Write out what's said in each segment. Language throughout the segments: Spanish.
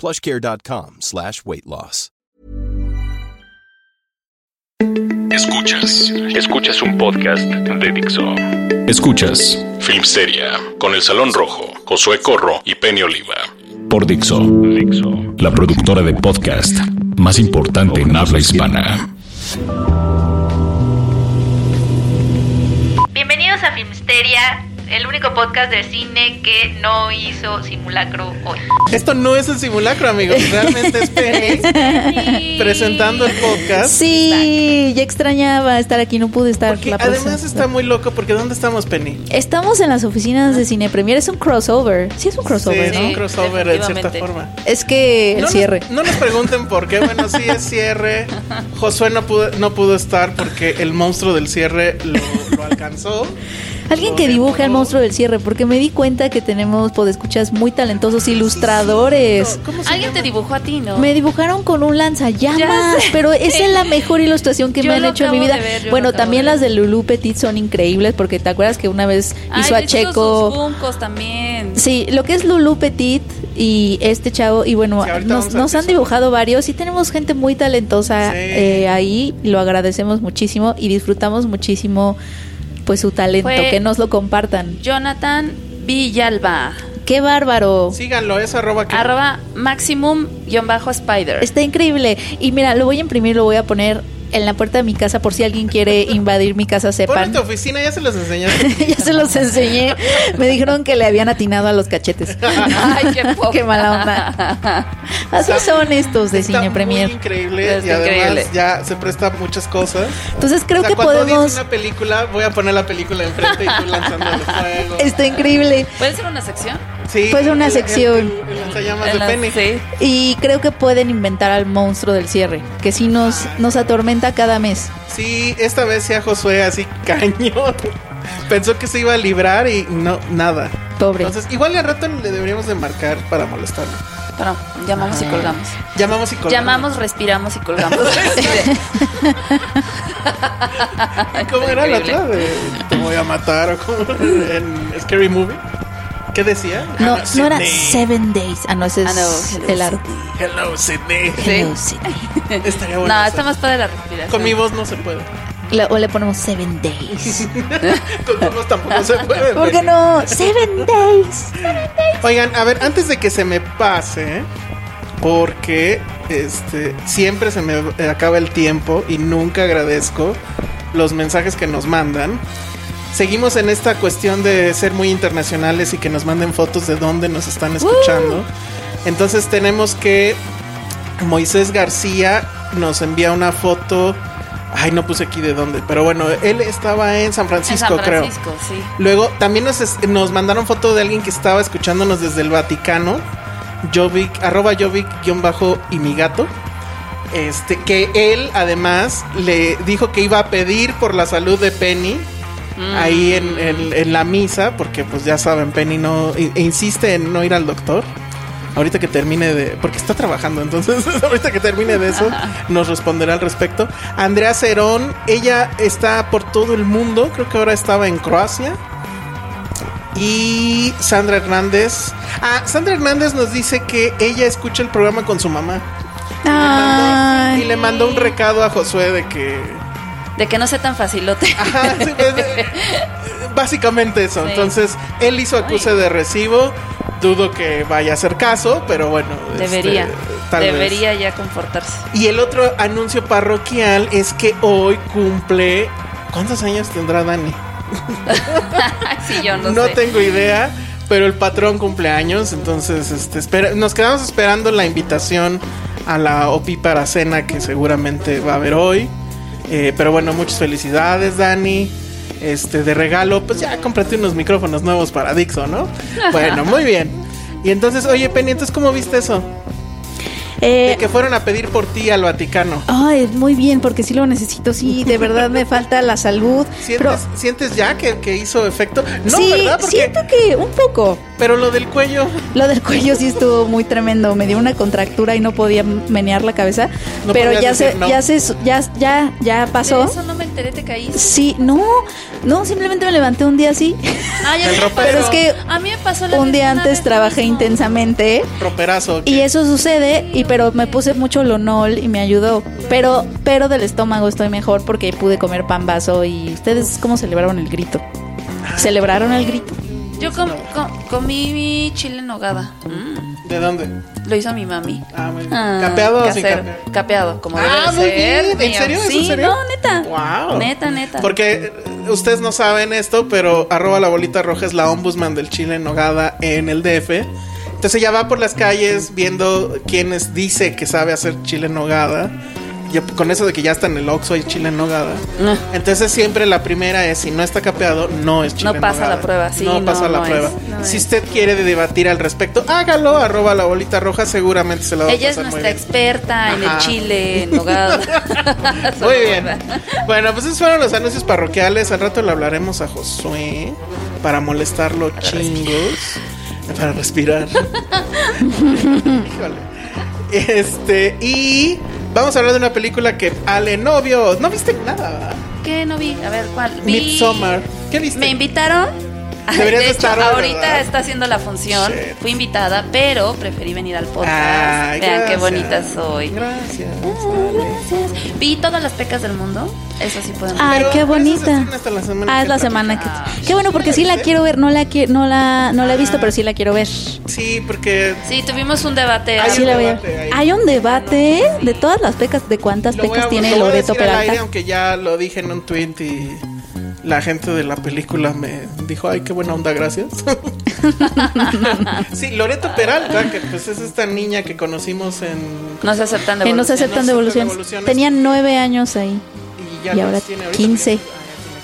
plushcare.com slash weight loss. Escuchas, escuchas un podcast de Dixo. Escuchas Filmsteria con El Salón Rojo, Josué Corro y Penny Oliva. Por Dixo, Dixo, la productora de podcast más importante en habla hispana. Bienvenidos a Filmsteria, el único podcast de cine que no hizo simulacro hoy. Esto no es el simulacro, amigos. Realmente es Penny presentando el podcast. Sí, ya extrañaba estar aquí, no pude estar. Porque la además próxima. está muy loco porque ¿dónde estamos, Penny? Estamos en las oficinas de Cine Premier, es un crossover. Sí, es un crossover, sí, ¿no? un crossover de cierta forma. Es que el no cierre. Nos, no nos pregunten por qué. Bueno, sí es cierre. Josué no pudo, no pudo estar porque el monstruo del cierre lo, lo alcanzó. Alguien que dibuje al monstruo del cierre, porque me di cuenta que tenemos podescuchas muy talentosos ilustradores. ¿Cómo se Alguien llama? te dibujó a ti, ¿no? Me dibujaron con un lanzallamas, pero esa es la mejor ilustración que Yo me han hecho en mi vida. ver, bueno, también de las de Lulu Petit son increíbles, porque te acuerdas que una vez Ay, hizo a sus Checo. Funkos también. Sí, lo que es Lulu Petit y este chavo, y bueno, Sí, nos, nos han dibujado varios y tenemos gente muy talentosa Sí. eh, ahí, lo agradecemos muchísimo y disfrutamos muchísimo pues su talento, Fue- que nos lo compartan. Jonathan Villalba. ¡Qué bárbaro! Síganlo, es arroba que. Arroba maximum-spider. Está increíble. Y mira, lo voy a imprimir, lo voy a poner en la puerta de mi casa por si alguien quiere invadir mi casa, Pon en sepan. tu oficina, ya se los enseñaste. ya se los enseñé. Me dijeron que le habían atinado a los cachetes. Ay, qué. Qué mala onda. Así Está- son estos de Cine Premier. Muy increíble Está y además increíble. ya se presta a muchas cosas. Entonces creo O sea, que cuando podemos. una película, voy a poner la película enfrente y tú lanzando los fuegos. Está increíble. ¿Puede ser una sección? Sí, Pues una el- sección. El, el, el lanzallamas En de la- Penny. Sí. Y creo que pueden inventar al monstruo del cierre, que sí nos, nos atormenta cada mes. Sí, esta vez sí a Josué así cañón. Pensó que se iba a librar y no, nada. Pobre. Entonces, igual al rato le deberíamos de marcar para molestarlo. Bueno, llamamos y colgamos. Llamamos y colgamos. Llamamos, respiramos y colgamos. ¿Cómo era la otra? De, Te voy a matar o como en Scary Movie. ¿Qué decía? No, Ah, no era. Seven Days. Ah, no, ese es Ah, no, Hello, el arte. Hello, Sydney. Hello, Sydney. Estaría bueno. no, está más padre la respiración. Con mi voz no se puede. Le- o le ponemos Seven Days. Con tu voz tampoco se puede. ¿Por qué no? Seven Days. Oigan, a ver, antes de que se me pase, porque este siempre se me acaba el tiempo y nunca agradezco los mensajes que nos mandan. Seguimos en esta cuestión de ser muy internacionales y que nos manden fotos de dónde nos están escuchando. Entonces tenemos que Moisés García nos envía una foto. Ay, no puse aquí de dónde, pero bueno, él estaba en San En Francisco, San creo. Francisco, sí. Luego también nos, nos mandaron foto de alguien que estaba escuchándonos desde el Vaticano. Jovic, arroba Jovic guion bajo y mi gato. Este, que él además le dijo que iba a pedir por la salud de Penny. Ahí en, en- en la misa, porque pues ya saben, Penny no i- insiste en no ir al doctor. Ahorita que termine de. Porque está trabajando, entonces ahorita que termine de eso, nos responderá al respecto. Andrea Cerón, ella está por todo el mundo, creo que ahora estaba en Croacia. Y Sandra Hernández. Ah, Sandra Hernández nos dice que ella escucha el programa con su mamá. Y le mandó- Ay. Y le mandó un recado a Josué de que. De que no sea tan facilote. Ajá, sí, pues, eh, básicamente eso. Sí. Entonces, él hizo acuse de recibo. dudo que vaya a hacer caso, pero bueno. Debería. este, tal vez. Debería ya comportarse. Y el otro anuncio parroquial es que hoy cumple. ¿Cuántos años tendrá Dani? sí, yo no, No sé. tengo idea, pero el patrón cumple años, entonces este, espera, nos quedamos esperando la invitación a la OPI para cena que seguramente va a haber hoy. Eh, pero bueno, muchas felicidades, Dani. Este, de regalo, pues ya cómprate unos micrófonos nuevos para Dixo, ¿no? Bueno, muy bien. Y entonces, oye, Penny, entonces, ¿cómo viste eso? Eh, De que fueron a pedir por ti al Vaticano. Ay, muy bien, porque sí lo necesito. Sí, de verdad me falta la salud. Pero, ¿Sientes, ¿sientes ya que, que hizo efecto? No, sí, ¿verdad? Porque, siento que un poco. Pero lo del cuello. Lo del cuello sí estuvo muy tremendo. Me dio una contractura y no podía menear la cabeza. No pero ya se, no. ya se, ya, ya, ya De pasó. eso no me enteré, te caíste. Sí, no, no, simplemente me levanté un día así. Ah, ya El ropero. Pero es que A mí me pasó la un día antes vez trabajé mismo. intensamente Roperazo. y eso sucede y pero me puse mucho lonol y me ayudó. Pero pero del estómago estoy mejor porque pude comer pan vaso y ustedes cómo celebraron el grito? ¿Celebraron el grito? Yo com- com- comí mi chile en nogada. Mm, ¿De dónde? lo hizo mi mami. Ah, muy bien. Ah, ¿Capeado o sin? Capeado, como Ah, debe muy ser. bien. ¿En serio? ¿Es en Sí, serio? no, neta. Wow. Neta, neta. Porque eh, ustedes no saben esto, pero arroba la bolita roja es la ombudsman del Chile en Nogada en el DF. Entonces ella va por las calles viendo quiénes dice que sabe hacer chile en nogada. Y con eso de que ya está en el Oxxo hay chile en nogada. Entonces siempre la primera es si no está capeado, no es chile No en pasa nogada. la prueba, sí, No, no, pasa la no prueba. es, no si es. usted quiere debatir al respecto, hágalo, arroba la bolita roja, seguramente se la va a Ella es pasar muy nuestra bien. experta en Ajá. el chile, en nogada. Muy bien. Bueno, pues esos fueron los anuncios parroquiales. Al rato le hablaremos a Josué para molestarlo chingos. Para respirar. Híjole. Este, y vamos a hablar de una película que Ale novio. No viste nada, ¿verdad? ¿Qué no vi? A ver, ¿cuál? Vi- Midsommar. ¿Qué viste? Me invitaron. Deberías de hecho, estar ahorita ¿verdad? está haciendo la función. Shit. Fui invitada, pero preferí venir al podcast. Ay, Vean qué bonita soy. Gracias. Ah, gracias. Vi todas las pecas del mundo. Eso sí pueden Ay, Pero- qué bonita. hasta la semana Ah, que es la semana que. Ah. Qué bueno, porque sí la quiero ver. No la, qui- no la, no la he visto, Ah. pero sí la quiero ver. Sí, porque Sí, tuvimos un debate. Hay Sí un la voy a- debate ahí. Hay un debate de todas las pecas, de cuántas lo pecas a, tiene lo Loreto al aire, Peralta. aunque ya lo dije en un tweet y la gente de la película me dijo, ay, qué buena onda, gracias. sí, Loreto Peralta, que pues es esta niña que conocimos en... No se aceptan de Que no se Evolución, aceptan no se devoluciones. aceptan devoluciones. Tenía nueve años ahí. Y, ya Y ahora tiene ahorita, 15. Ah, ya tiene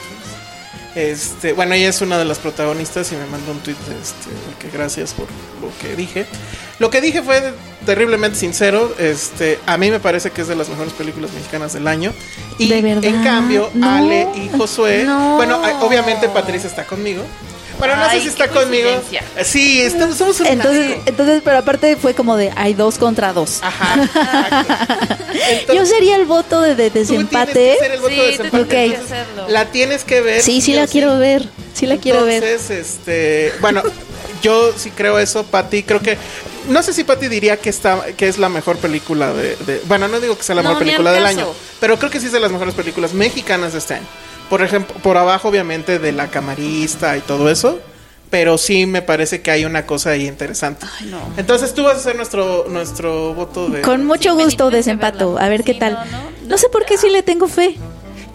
15. Este, bueno, ella es una de las protagonistas y me mandó un tweet este, de que gracias por lo que dije. Lo que dije fue terriblemente sincero. Este, a mí me parece que es de las mejores películas mexicanas del año. Y ¿De en cambio, No. Ale y Josué, No. bueno, obviamente Patricia está conmigo. Bueno, no Ay, sé si está conmigo. Sí, estamos, somos un Entonces, entonces, pero aparte fue como de hay dos contra dos. Ajá. Entonces, Yo sería el voto de, de desempate. que ser el voto de Sí, tú desempate. tienes tienes Ok. que hacerlo. La tienes que ver. Sí, sí la quiero ver. Sí la quiero ver. Entonces, este, bueno, yo sí creo eso, Patty, creo que no sé si Patty diría que está que es la mejor película de, de- bueno, no digo que sea la No, mejor película del caso. año, pero creo que sí es de las mejores películas mexicanas de este año. Por ejemplo, por abajo obviamente de La Camarista y todo eso, pero sí me parece que hay una cosa ahí interesante. Ay, no. Entonces tú vas a ser nuestro nuestro voto de Con mucho Sí, gusto desempato. A ver qué Sí, tal. no, No, no, sé por qué sí le tengo fe.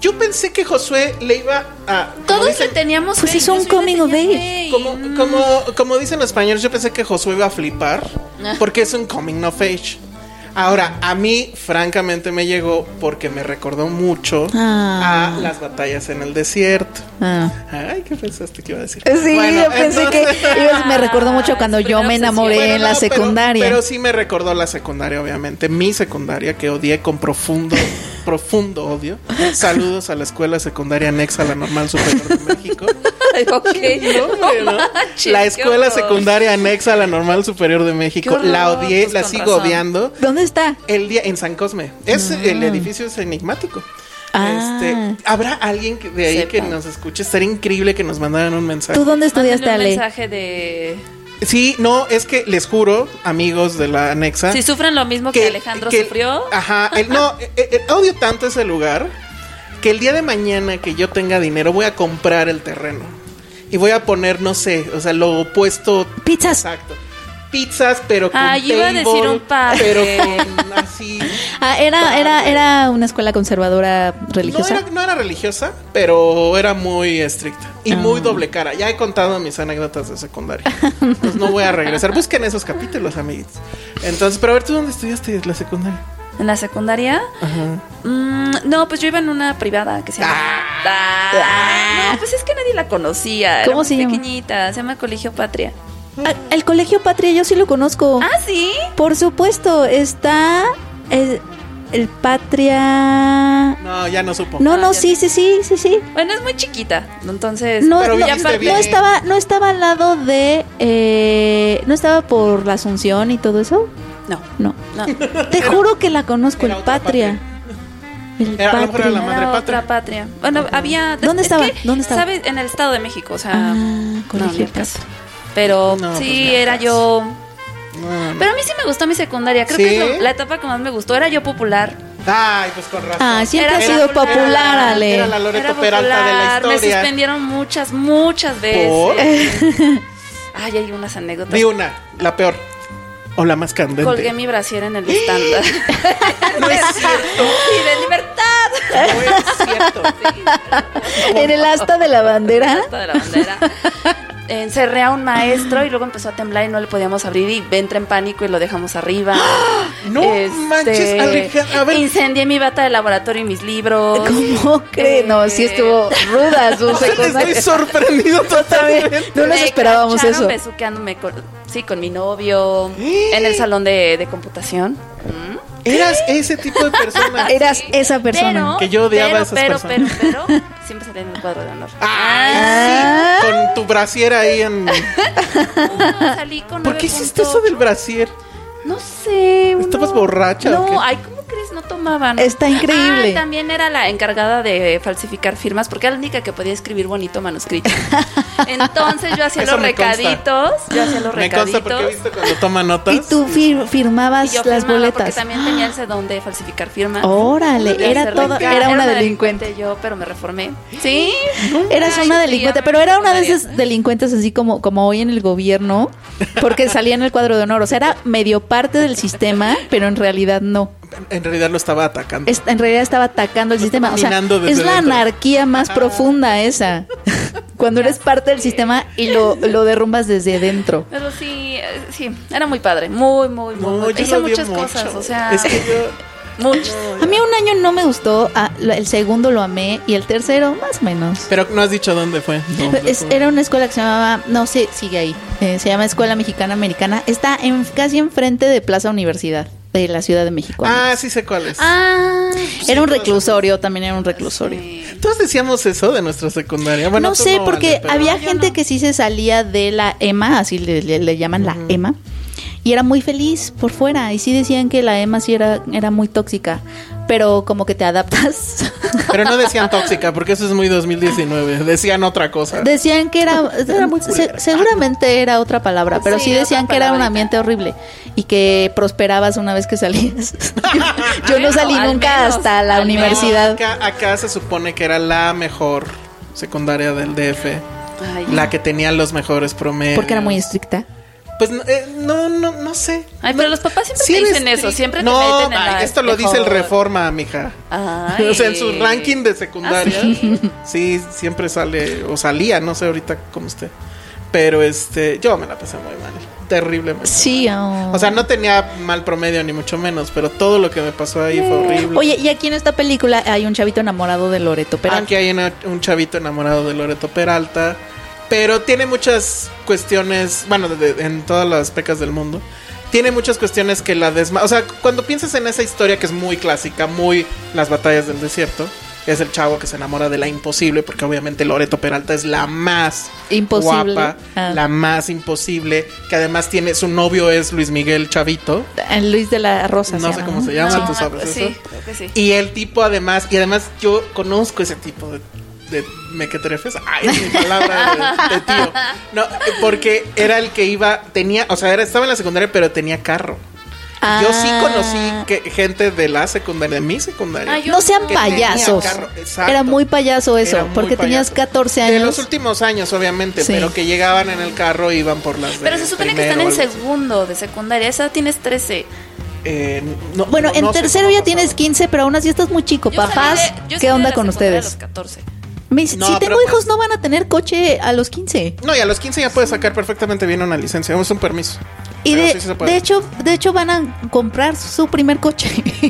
Yo pensé que Josué le iba a Todos dicen- le teníamos Pues yo un coming of age. Como, mm, como, como dicen los españoles, yo pensé que Josué iba a flipar Ah. porque es un coming of age. Ahora, a mí, francamente, me llegó porque me recordó mucho Ah. a las batallas en el desierto. Ah. Ay, ¿qué pensaste que iba a decir? Sí, Bueno, yo pensé entonces- que me recordó mucho cuando yo me enamoré Bueno, en la no, pero- secundaria. Pero, sí me recordó la secundaria, obviamente. Mi secundaria, que odié con profundo, profundo odio. Saludos a la escuela secundaria anexa a la Normal Superior de México. Ay, ok. No, hombre, ¿no? manches, La escuela secundaria anexa a la Normal Superior de México. Horror, la odié, pues la sigo razón. odiando. ¿Dónde está? El día en San Cosme. Es el edificio es enigmático. Ah. Este, ¿Habrá alguien de ahí Sepa. que nos escuche? Estaría increíble que nos mandaran un mensaje. ¿Tú dónde estudiaste, Mándale un Ale? mensaje de... Sí, no, es que les juro, amigos de la anexa. Si sufren lo mismo que, Alejandro que- sufrió. Ajá, el- no, eh, eh, odio tanto ese lugar que el día de mañana que yo tenga dinero voy a comprar el terreno. Y voy a poner, no sé, o sea, lo opuesto. Pizzas. Exacto. Pizzas, pero con Ay, iba a decir table, un par Pero con así. Ah, era, era, era una escuela conservadora No religiosa. era, no era religiosa, pero era muy estricta y muy Ah. doble cara. Ya he contado mis anécdotas de secundaria. Pues no voy a regresar. Busquen esos capítulos, amiguitos. Entonces, pero a ver, ¿tú dónde estudiaste la secundaria? ¿En la secundaria? Mm, no, pues yo iba en una privada que se llama. Ah, no, pues es que nadie la conocía. ¿Cómo era se llama? pequeñita, se llama Colegio Patria. El Colegio Patria yo sí lo conozco. Ah, sí. Por supuesto, está el, el Patria... No, ya no supo. No, Ah, no, sí, sí, sí, sí, sí. Bueno, es muy chiquita. Entonces, No, Pero no, no bien. estaba, no estaba al lado de, eh, no estaba por la Asunción y todo eso. no. No, No. te juro que la conozco, Era el otra Patria. El Era- a lo mejor era la Patria. madre Era patria. otra patria. Bueno, había. ¿Dónde es estaba? que, ¿Dónde estaba? ¿Sabes? En el Estado de México, o sea. Ah, no. Pero No, sí, pues, al era yo. No, no. Pero a mí sí me gustó mi secundaria. Creo ¿Sí? que es lo- la etapa que más me gustó. Era yo popular. Ay, pues con razón. Ah, siempre ha sido popular, era- Ale. Era la Loreto Era Peralta de la popular. Me historia. suspendieron muchas, muchas ¿Por? veces. Ay, hay unas anécdotas. Di una, la peor. O la más candente. Colgué mi brasier en el estándar. No es cierto. y de libertad. No es cierto. En el asta de la bandera. Hasta de la bandera. Encerré a un maestro y luego empezó a temblar y no le podíamos abrir y entré en pánico y lo dejamos arriba. No manches, Alejandra. A ver. Incendié mi bata de laboratorio y mis libros. ¿Cómo crees? No, sí estuvo ruda su Estoy sorprendido totalmente. No nos esperábamos eso. besuqueándome con, sí, con mi novio en el salón de, de computación. Eras ese tipo de persona. Eras esa persona. Pero, Que yo odiaba pero, a esas pero, personas. pero, pero, siempre salía en el cuadro de honor. Ay, Ah. sí, con tu brasier ahí en. Ah, salí con ¿Por qué 9.8. hiciste eso del brasier? No sé. uno- ¿Estabas borracha o No, qué? ay, ¿cómo No tomaban. Está increíble. Ay, también era la encargada de falsificar firmas porque era la única que podía escribir bonito manuscrito. Entonces yo hacía Eso los consta. recaditos. Yo hacía los Me consta porque recaditos. viste cuando toma notas. Y tú fir- firmabas Y yo las firmaba porque boletas. también tenía el sedón de falsificar firmas. Órale, era encargo. era una delincuente. yo, pero me reformé. Sí. Eras Ay, una delincuente, pero era una de esas delincuentes así como, como hoy en el gobierno, porque salía en el cuadro de honor. O sea, era medio parte del sistema, pero en realidad no. En realidad lo estaba atacando. Es- en realidad estaba atacando el Lo sistema. O sea, es la dentro. anarquía más profunda esa. Cuando eres parte del sistema y lo, lo derrumbas desde dentro. Pero sí, eh, sí, era muy padre. Muy, muy, muy. No, muy- yo Hice muchas mucho. cosas, o sea. Es que yo. Muchas. A mí un año no me gustó, ah, el segundo lo amé y el tercero más o menos. Pero no has dicho dónde fue. ¿Dónde Es- fue? era una escuela que se llamaba, no sé, sigue ahí, eh, se llama Escuela Mexicana Americana. Está en, casi enfrente de Plaza Universidad de la Ciudad de México. Ah, sí sé cuál es. Ah, era un reclusorio, también era un reclusorio. Todos decíamos eso de nuestra secundaria. Bueno, no sé, porque pero- había gente que sí se salía de la EMA, así le, le- le llaman la EMA, y era muy feliz por fuera. Y sí decían que la EMA sí era, era muy tóxica, pero como que te adaptas. Pero no decían tóxica, porque eso es muy 2019. Decían otra cosa. Decían que era, muy se- culera. seguramente era otra palabra, pero sí, Sí, decían que era un ambiente horrible y que prosperabas una vez que salías. Yo no salí al nunca menos, hasta la universidad. Acá, acá se supone que era la mejor secundaria del DF. Ay. La que tenía los mejores promedios. Porque era muy estricta. Pues no, eh, no, no, no sé. Ay, pero los papás siempre Sí te dicen eso, siempre te no, meten en ay, la esto lo dice el. Reforma, mija. Ay. O sea, en su ranking de secundaria. ¿Ah, sí? sí, siempre sale, o salía, no sé ahorita cómo esté. Pero este, yo me la pasé muy mal. Terriblemente. Sí. oh. O sea, no tenía mal promedio ni mucho menos, pero todo lo que me pasó ahí fue horrible. Oye, y aquí en esta película hay un chavito enamorado de Loreto Peralta. Aquí hay una- un chavito enamorado de Loreto Peralta, pero tiene muchas cuestiones, bueno, de- de- en todas las pecas del mundo, tiene muchas cuestiones que la desma... O sea, cuando piensas en esa historia que es muy clásica, muy las batallas del desierto, es el chavo que se enamora de la imposible, porque obviamente Loreto Peralta es la más Imposible. guapa, Ah. la más imposible, que además tiene, su novio es Luis Miguel Chavito, El Luis de la Rosa. no sé llama, cómo se llama, No, tú sabes sí, eso. creo que sí. Y el tipo además, y además yo conozco ese tipo de, de mequetrefes. Ay, mi palabra de, de tío. No, eh, porque era el que iba, tenía, o sea, era, estaba en la secundaria, pero tenía carro. Yo sí Ah. conocí que, gente de la secundaria, de mi secundaria. Ah, No sean payasos. Era muy payaso eso, muy porque tenías payaso. 14 De los años. últimos años, obviamente, Sí. pero que llegaban en el carro e iban por las Pero se supone que están en segundo de secundaria. Esa tienes 13. Eh, no- Bueno, no- en no tercero ya tienes pasado. 15, pero aún así estás muy chico. Yo Papás, de- yo salí ¿qué de onda la con ustedes? A los 14. Mis- No, si tengo hijos, pues- no van a tener coche a los 15. No, y a los 15 ya puedes sacar perfectamente bien una licencia. Es un permiso. Y de, sí de hecho, de hecho van a comprar su primer coche.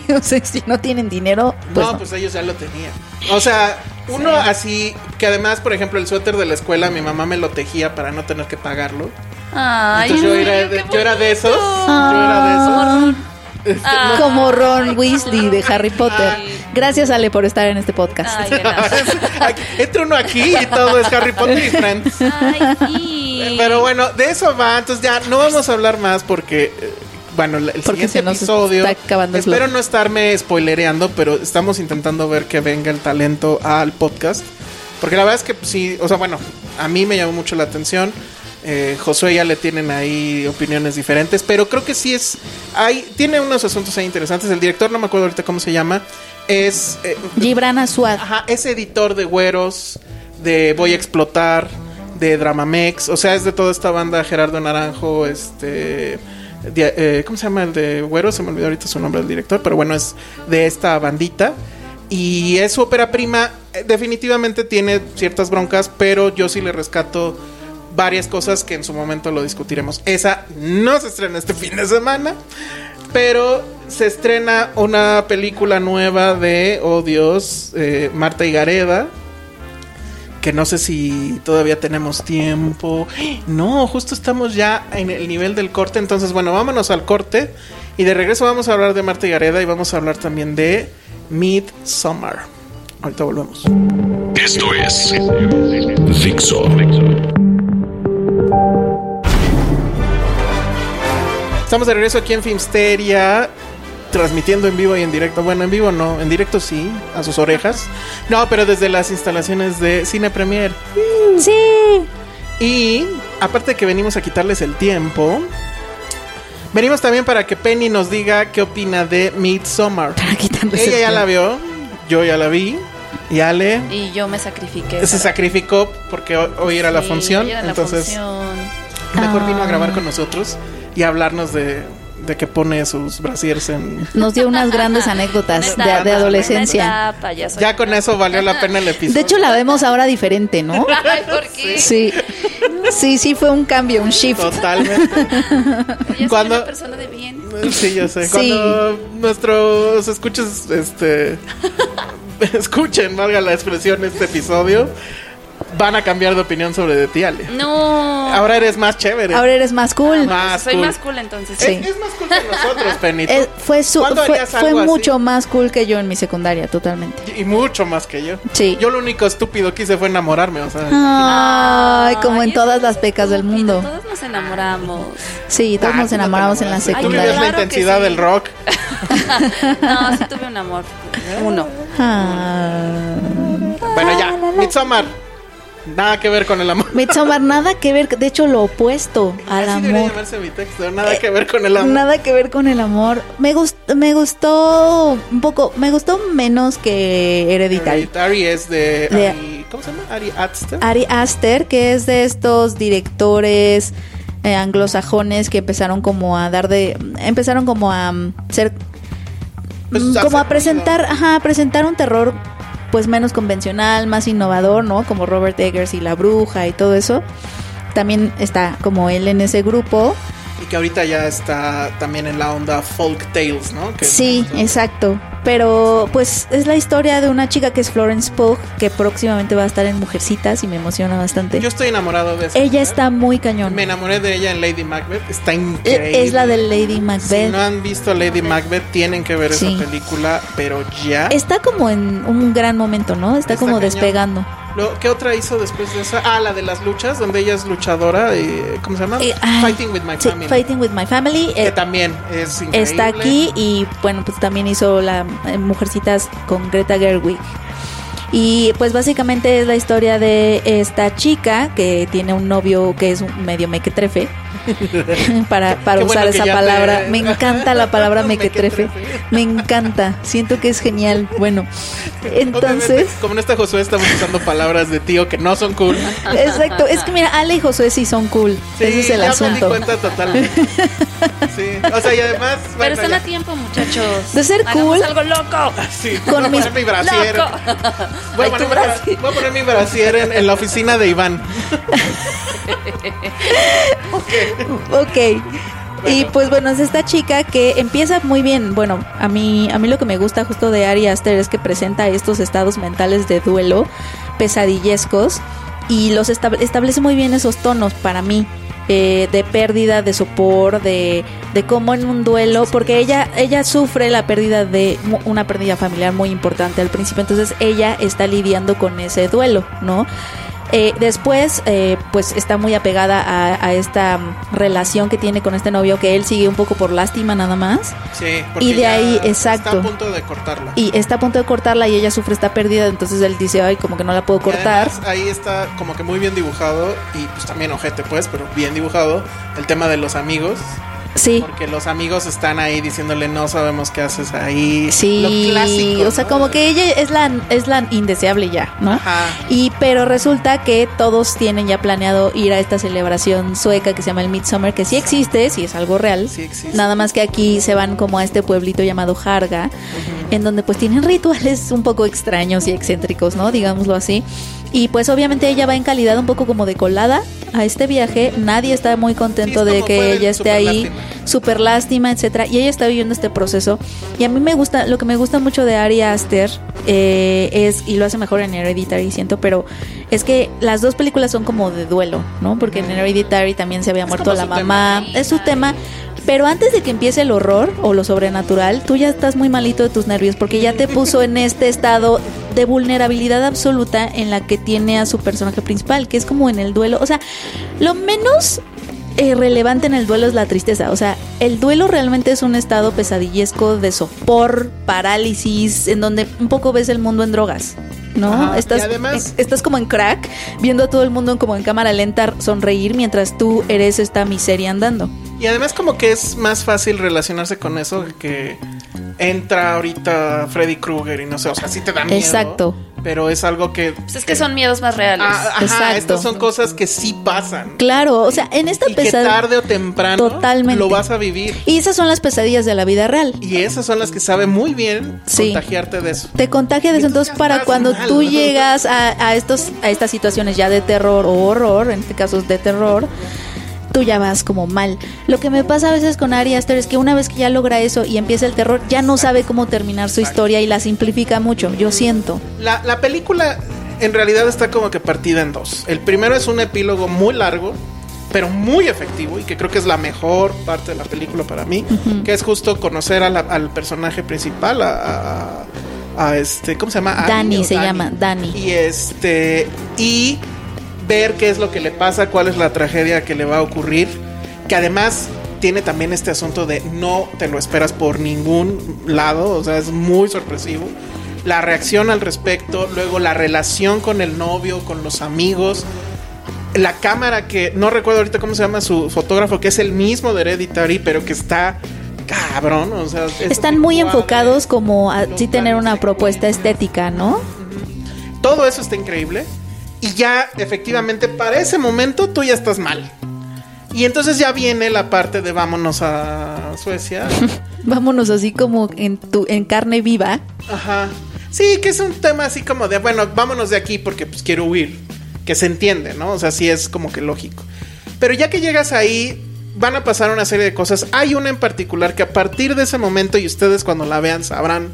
o sea, si no tienen dinero, pues no, no. pues ellos ya lo tenían. O sea, uno así, que además, por ejemplo, el suéter de la escuela, mi mamá me lo tejía para no tener que pagarlo. Ay, Entonces yo era, de, yo era de esos. Yo era de esos. Este, Ah. Como Ron Weasley de Harry Potter. Ay. Gracias, Ale, por estar en este podcast. Ay, gracias. Aquí- Entra uno aquí y todo es Harry Potter y Friends. Ay, sí. Pero bueno, de eso va. Entonces ya no vamos a hablar más porque, eh, bueno, el Porque siguiente se episodio. está acabando el espero no estarme spoilereando, pero estamos intentando ver que venga el talento al podcast. Porque la verdad es que sí, o sea, bueno, a mí me llamó mucho la atención. Eh, Josué ya le tienen ahí opiniones diferentes, pero creo que sí es. Hay, tiene unos asuntos ahí interesantes. El director, no me acuerdo ahorita cómo se llama, es. eh, Gibran Asuad. Ajá, es editor de Güeros, de Voy a Explotar, de Dramamex, o sea, es de toda esta banda Gerardo Naranjo, este... de- eh, ¿Cómo se llama el de Güeros? Se me olvidó ahorita su nombre del director, pero bueno, es de esta bandita. Y es su ópera prima, eh, definitivamente tiene ciertas broncas, pero yo sí le rescato varias cosas que en su momento lo discutiremos. Esa no se estrena este fin de semana, pero se estrena una película nueva de, oh Dios, eh, Marta. Que no sé si todavía tenemos tiempo. No, justo estamos ya en el nivel del corte. Entonces, bueno, vámonos al corte. Y de regreso vamos a hablar de Marta y Gareda y vamos a hablar también de Midsummer. Ahorita volvemos. Esto es Dixo. Estamos de regreso aquí en Filmsteria, transmitiendo en vivo y en directo. Bueno, en vivo no, en directo sí, a sus orejas. No, pero desde las instalaciones de Cine Premier. Sí. Y aparte de que venimos a quitarles el tiempo, venimos también para que Penny nos diga qué opina de Midsommar. Para quitarles Ella el ya la vio, yo ya la vi, y Ale Y yo me sacrifiqué. se para- sacrificó porque hoy, hoy era la función, era la entonces función. mejor vino a Ah. grabar con nosotros y hablarnos de, de que pone sus brasiers en... Nos dio unas grandes anécdotas de, etapa, de adolescencia. ya, con eso valió la pena el episodio. De hecho, la vemos ahora diferente, ¿no? Ay, ¿por qué? Sí. Sí, sí, fue un cambio, un shift. Totalmente. Soy Cuando- una persona de bien. Sí, yo sé. Sí. Cuando nuestros escuches, este, escuchen, valga la expresión, este episodio, van a cambiar de opinión sobre de ti, Ale. No. Ahora eres más chévere. Ahora eres más cool. más Soy cool. más cool entonces. Es, Sí. es más cool que nosotros, Penito. Eh, fue su- ¿Cuándo fue, mucho más cool que yo en mi secundaria, totalmente. Y mucho más que yo. Sí. Yo lo único estúpido que hice fue enamorarme, o sea. Ay, como en Ay, todas las es pecas del mundo. Todos nos enamoramos. Sí, todos Ah, nos no te enamoramos en la secundaria. la Claro que intensidad sí. del rock. No, sí tuve un amor. Uno. Ah. Bueno, ya. Midsommar. Nada que ver con el amor. Midsommar, nada que ver, de hecho lo opuesto al Así debería amor. llamarse mi texto. Nada que ver con el amor. Nada que ver con el amor. Me gustó, me gustó un poco, me gustó menos que Hereditary. Hereditary es de, De- Ari- ¿Cómo se llama? Ari Aster. Ari Aster, que es de estos directores eh, anglosajones que empezaron como a dar de, empezaron como a mm, ser, Pues, mm, como a presentar, ajá, a presentar un terror pues menos convencional, más innovador, ¿no? Como Robert Eggers y La Bruja y todo eso. También está como él en ese grupo. Y que ahorita ya está también en la onda folk tales, ¿no? Que- Sí, exacto. Pero pues es la historia de una chica que es Florence Pugh, que próximamente va a estar en Mujercitas y me emociona bastante. Yo estoy enamorado de esa. Ella mujer. está muy cañón. Me enamoré de ella en Lady Macbeth. Está increíble. Es la de Lady Si Macbeth. no han visto Lady Macbeth, tienen que ver Sí. esa película, pero ya. Está como en un gran momento, ¿no? Está, Está como cañón. despegando. ¿Qué otra hizo después de esa? Ah, la de las luchas, donde ella es luchadora. Y, ¿Cómo se llama? Eh, ay, Fighting with My sí, Family. Fighting with My Family. Que eh, también es increíble. está aquí y bueno, pues también hizo la eh, Mujercitas con Greta Gerwig. Y pues básicamente es la historia de esta chica que tiene un novio que es un medio mequetrefe. para para bueno usar esa palabra. te- Me encanta la palabra mequetrefe. Mequetrefe. Me encanta. Siento que es genial. Bueno, entonces... Obviamente, como en esta Josué estamos usando palabras de tío que no son cool. Exacto. Es que mira, Ale y Josué sí son cool. Sí, Ese es el ya me di asunto. cuenta totalmente. Sí, o sea, y además. Pero bueno, están ya. a tiempo, muchachos. De ser Hagamos cool. algo loco. Sí, Con voy a mis- poner mi brasier. Loco. Voy a Ay, poner, mi bra- brasier. voy a poner mi brasier en, en la oficina de Iván. Ok. Y pues bueno, es esta chica que empieza muy bien. Bueno, a mí, a mí lo que me gusta justo de Ari Aster es que presenta estos estados mentales de duelo pesadillescos y los estab- establece muy bien esos tonos para mí. eh, de pérdida, de sopor, de, de cómo en un duelo, porque ella, ella sufre la pérdida de una pérdida familiar muy importante al principio, entonces ella está lidiando con ese duelo, ¿no? Eh, después, eh, pues está muy apegada a, a esta relación que tiene con este novio que él sigue un poco por lástima nada más. Sí, porque Y de ya ahí, Está exacto. a punto de cortarla. Y está a punto de cortarla y ella sufre esta pérdida, entonces él dice, ay, como que no la puedo cortar. además, ahí está como que muy bien dibujado y pues también ojete pues, pero bien dibujado el tema de los amigos. Sí. Porque los amigos están ahí diciéndole no sabemos qué haces ahí. Sí, Lo clásico. o sea, ¿no? como que ella es la, es la indeseable ya, ¿no? Ajá. Y pero resulta que todos tienen ya planeado ir a esta celebración sueca que se llama el Midsummer, que sí existe, sí es algo real. Sí existe. Nada más que aquí se van como a este pueblito llamado Harga, en donde pues tienen rituales un poco extraños y excéntricos, ¿no? Digámoslo así. Y pues obviamente ella va en calidad un poco como de colada a este viaje. Nadie está muy contento Sí, de que ella esté ahí. lástima. Súper lástima, etcétera. Y ella está viviendo este proceso. Y a mí me gusta, lo que me gusta mucho de Ari Aster eh, es, y lo hace mejor en Hereditary, siento, pero es que las dos películas son como de duelo, ¿no? Porque en Hereditary también se había Es muerto la mamá. tema. Es su tema. Pero antes de que empiece el horror o lo sobrenatural, tú ya estás muy malito de tus nervios porque ya te puso en este estado de vulnerabilidad absoluta en la que tiene a su personaje principal, que es como en el duelo. O sea, lo menos relevante en el duelo es la tristeza. O sea, el duelo realmente es un estado pesadillesco de sopor, parálisis, en donde un poco ves el mundo en drogas. ¿No? Ajá, Estás, y además- estás como en crack, viendo a todo el mundo como en cámara lenta sonreír mientras tú eres esta miseria andando. Y además como que es más fácil relacionarse con eso que entra ahorita Freddy Krueger y no sé, o sea, sí te da miedo. Exacto. Pero es algo que... Pues es que son miedos más reales. Ah, ajá, Exacto. estas son cosas que sí pasan. Claro, o sea, en esta y que pesadilla. tarde o temprano Totalmente. lo vas a vivir. Y esas son las pesadillas de la vida real. Y esas son las que sabe muy bien Sí. contagiarte de eso. Te contagia de eso. Entonces, para cuando mal, tú llegas a, a estos, a estas situaciones ya de terror o horror, en este caso es de terror, tú ya vas como mal. Lo que me pasa a veces con Ari Aster es que una vez que ya logra eso y empieza el terror, ya no sabe cómo terminar su historia y la simplifica mucho. Yo siento. La, la película en realidad está como que partida en dos. El primero es un epílogo muy largo, pero muy efectivo y que creo que es la mejor parte de la película para mí, que es justo conocer a la- al personaje principal, a, a- a este, ¿cómo se llama? Dani se llama, Dani. Y este, y ver qué es lo que le pasa, cuál es la tragedia que le va a ocurrir, que además tiene también este asunto de no te lo esperas por ningún lado, o sea, es muy sorpresivo. La reacción al respecto, luego la relación con el novio, con los amigos, la cámara que no recuerdo ahorita cómo se llama su fotógrafo, que es el mismo de Hereditary, pero que está cabrón, o sea, Están muy enfocados como a sí tener una propuesta estética, ¿no? Todo eso está increíble. Y ya, efectivamente, para ese momento tú ya estás mal. Y entonces ya viene la parte de vámonos a Suecia. Vámonos así como en tu en carne viva. Ajá. Sí, que es un tema así como de, bueno, vámonos de aquí porque pues quiero huir. Que se entiende, ¿no? O sea, sí es como que lógico. Pero ya que llegas ahí, van a pasar una serie de cosas. Hay una en particular que a partir de ese momento, y ustedes cuando la vean sabrán